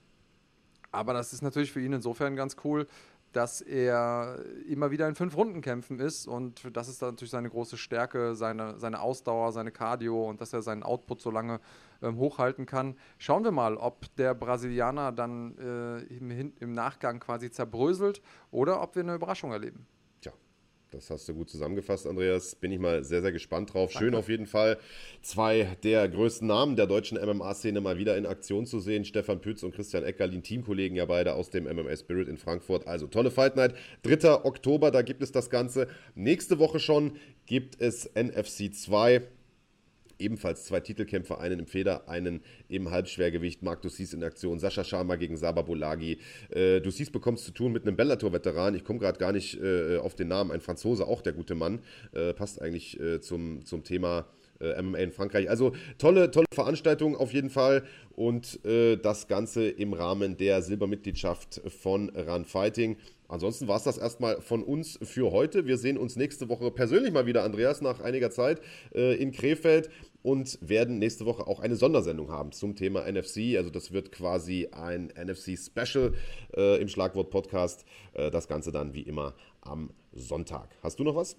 Aber das ist natürlich für ihn insofern ganz cool, dass er immer wieder in fünf Runden kämpfen ist und das ist natürlich seine große Stärke, seine, seine Ausdauer, seine Cardio und dass er seinen Output so lange ähm, hochhalten kann. Schauen wir mal, ob der Brasilianer dann äh, im, im Nachgang quasi zerbröselt oder ob wir eine Überraschung erleben. Das hast du gut zusammengefasst, Andreas. Bin ich mal sehr, sehr gespannt drauf. Danke. Schön auf jeden Fall, zwei der größten Namen der deutschen MMA-Szene mal wieder in Aktion zu sehen. Stefan Pütz und Christian Eckerlin, Teamkollegen ja beide aus dem MMA Spirit in Frankfurt. Also tolle Fight Night. 3. Oktober, da gibt es das Ganze. Nächste Woche schon gibt es NFC 2 ebenfalls zwei Titelkämpfer, einen im Feder, einen im Halbschwergewicht. Marc Dussis in Aktion, Sascha Sharma gegen Saba Bolagi. Äh, Dussis bekommst zu tun mit einem Bellator-Veteran. Ich komme gerade gar nicht äh, auf den Namen. Ein Franzose, auch der gute Mann. Äh, passt eigentlich äh, zum, zum Thema äh, MMA in Frankreich. Also tolle, tolle Veranstaltung auf jeden Fall und äh, das Ganze im Rahmen der Silbermitgliedschaft von Run Fighting. Ansonsten war es das erstmal von uns für heute. Wir sehen uns nächste Woche persönlich mal wieder, Andreas, nach einiger Zeit äh, in Krefeld und werden nächste Woche auch eine Sondersendung haben zum Thema NFC. Also das wird quasi ein NFC-Special äh, im Schlagwort-Podcast. Äh, das Ganze dann wie immer am Sonntag. Hast du noch was?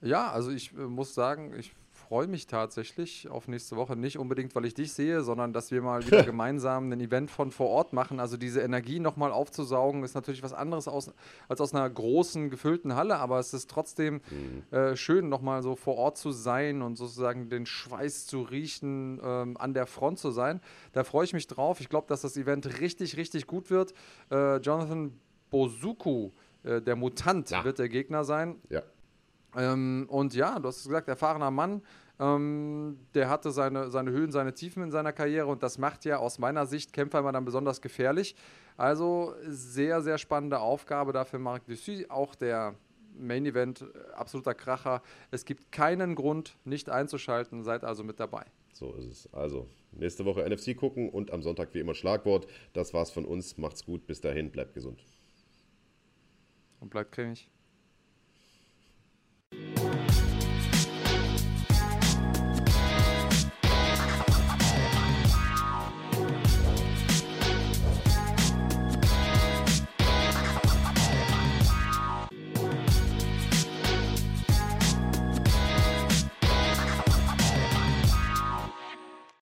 Ja, also ich äh, muss sagen, ich freue mich tatsächlich auf nächste Woche. Nicht unbedingt, weil ich dich sehe, sondern dass wir mal wieder gemeinsam ein Event von vor Ort machen. Also diese Energie nochmal aufzusaugen, ist natürlich was anderes aus, als aus einer großen, gefüllten Halle, aber es ist trotzdem mhm. äh, schön, nochmal so vor Ort zu sein und sozusagen den Schweiß zu riechen, ähm, an der Front zu sein. Da freue ich mich drauf. Ich glaube, dass das Event richtig, richtig gut wird. Äh, Jonathan Bozuku, äh, der Mutant, ja. wird der Gegner sein. Ja. Ähm, und ja, du hast es gesagt, erfahrener Mann, ähm, der hatte seine, seine Höhen, seine Tiefen in seiner Karriere und das macht ja aus meiner Sicht Kämpfer immer dann besonders gefährlich. Also sehr, sehr spannende Aufgabe dafür Marc Dussy, auch der Main Event, äh, absoluter Kracher. Es gibt keinen Grund, nicht einzuschalten, seid also mit dabei. So ist es. Also, nächste Woche NFC gucken und am Sonntag wie immer Schlagwort. Das war's von uns. Macht's gut. Bis dahin. Bleibt gesund. Und bleibt cremig. Thank you.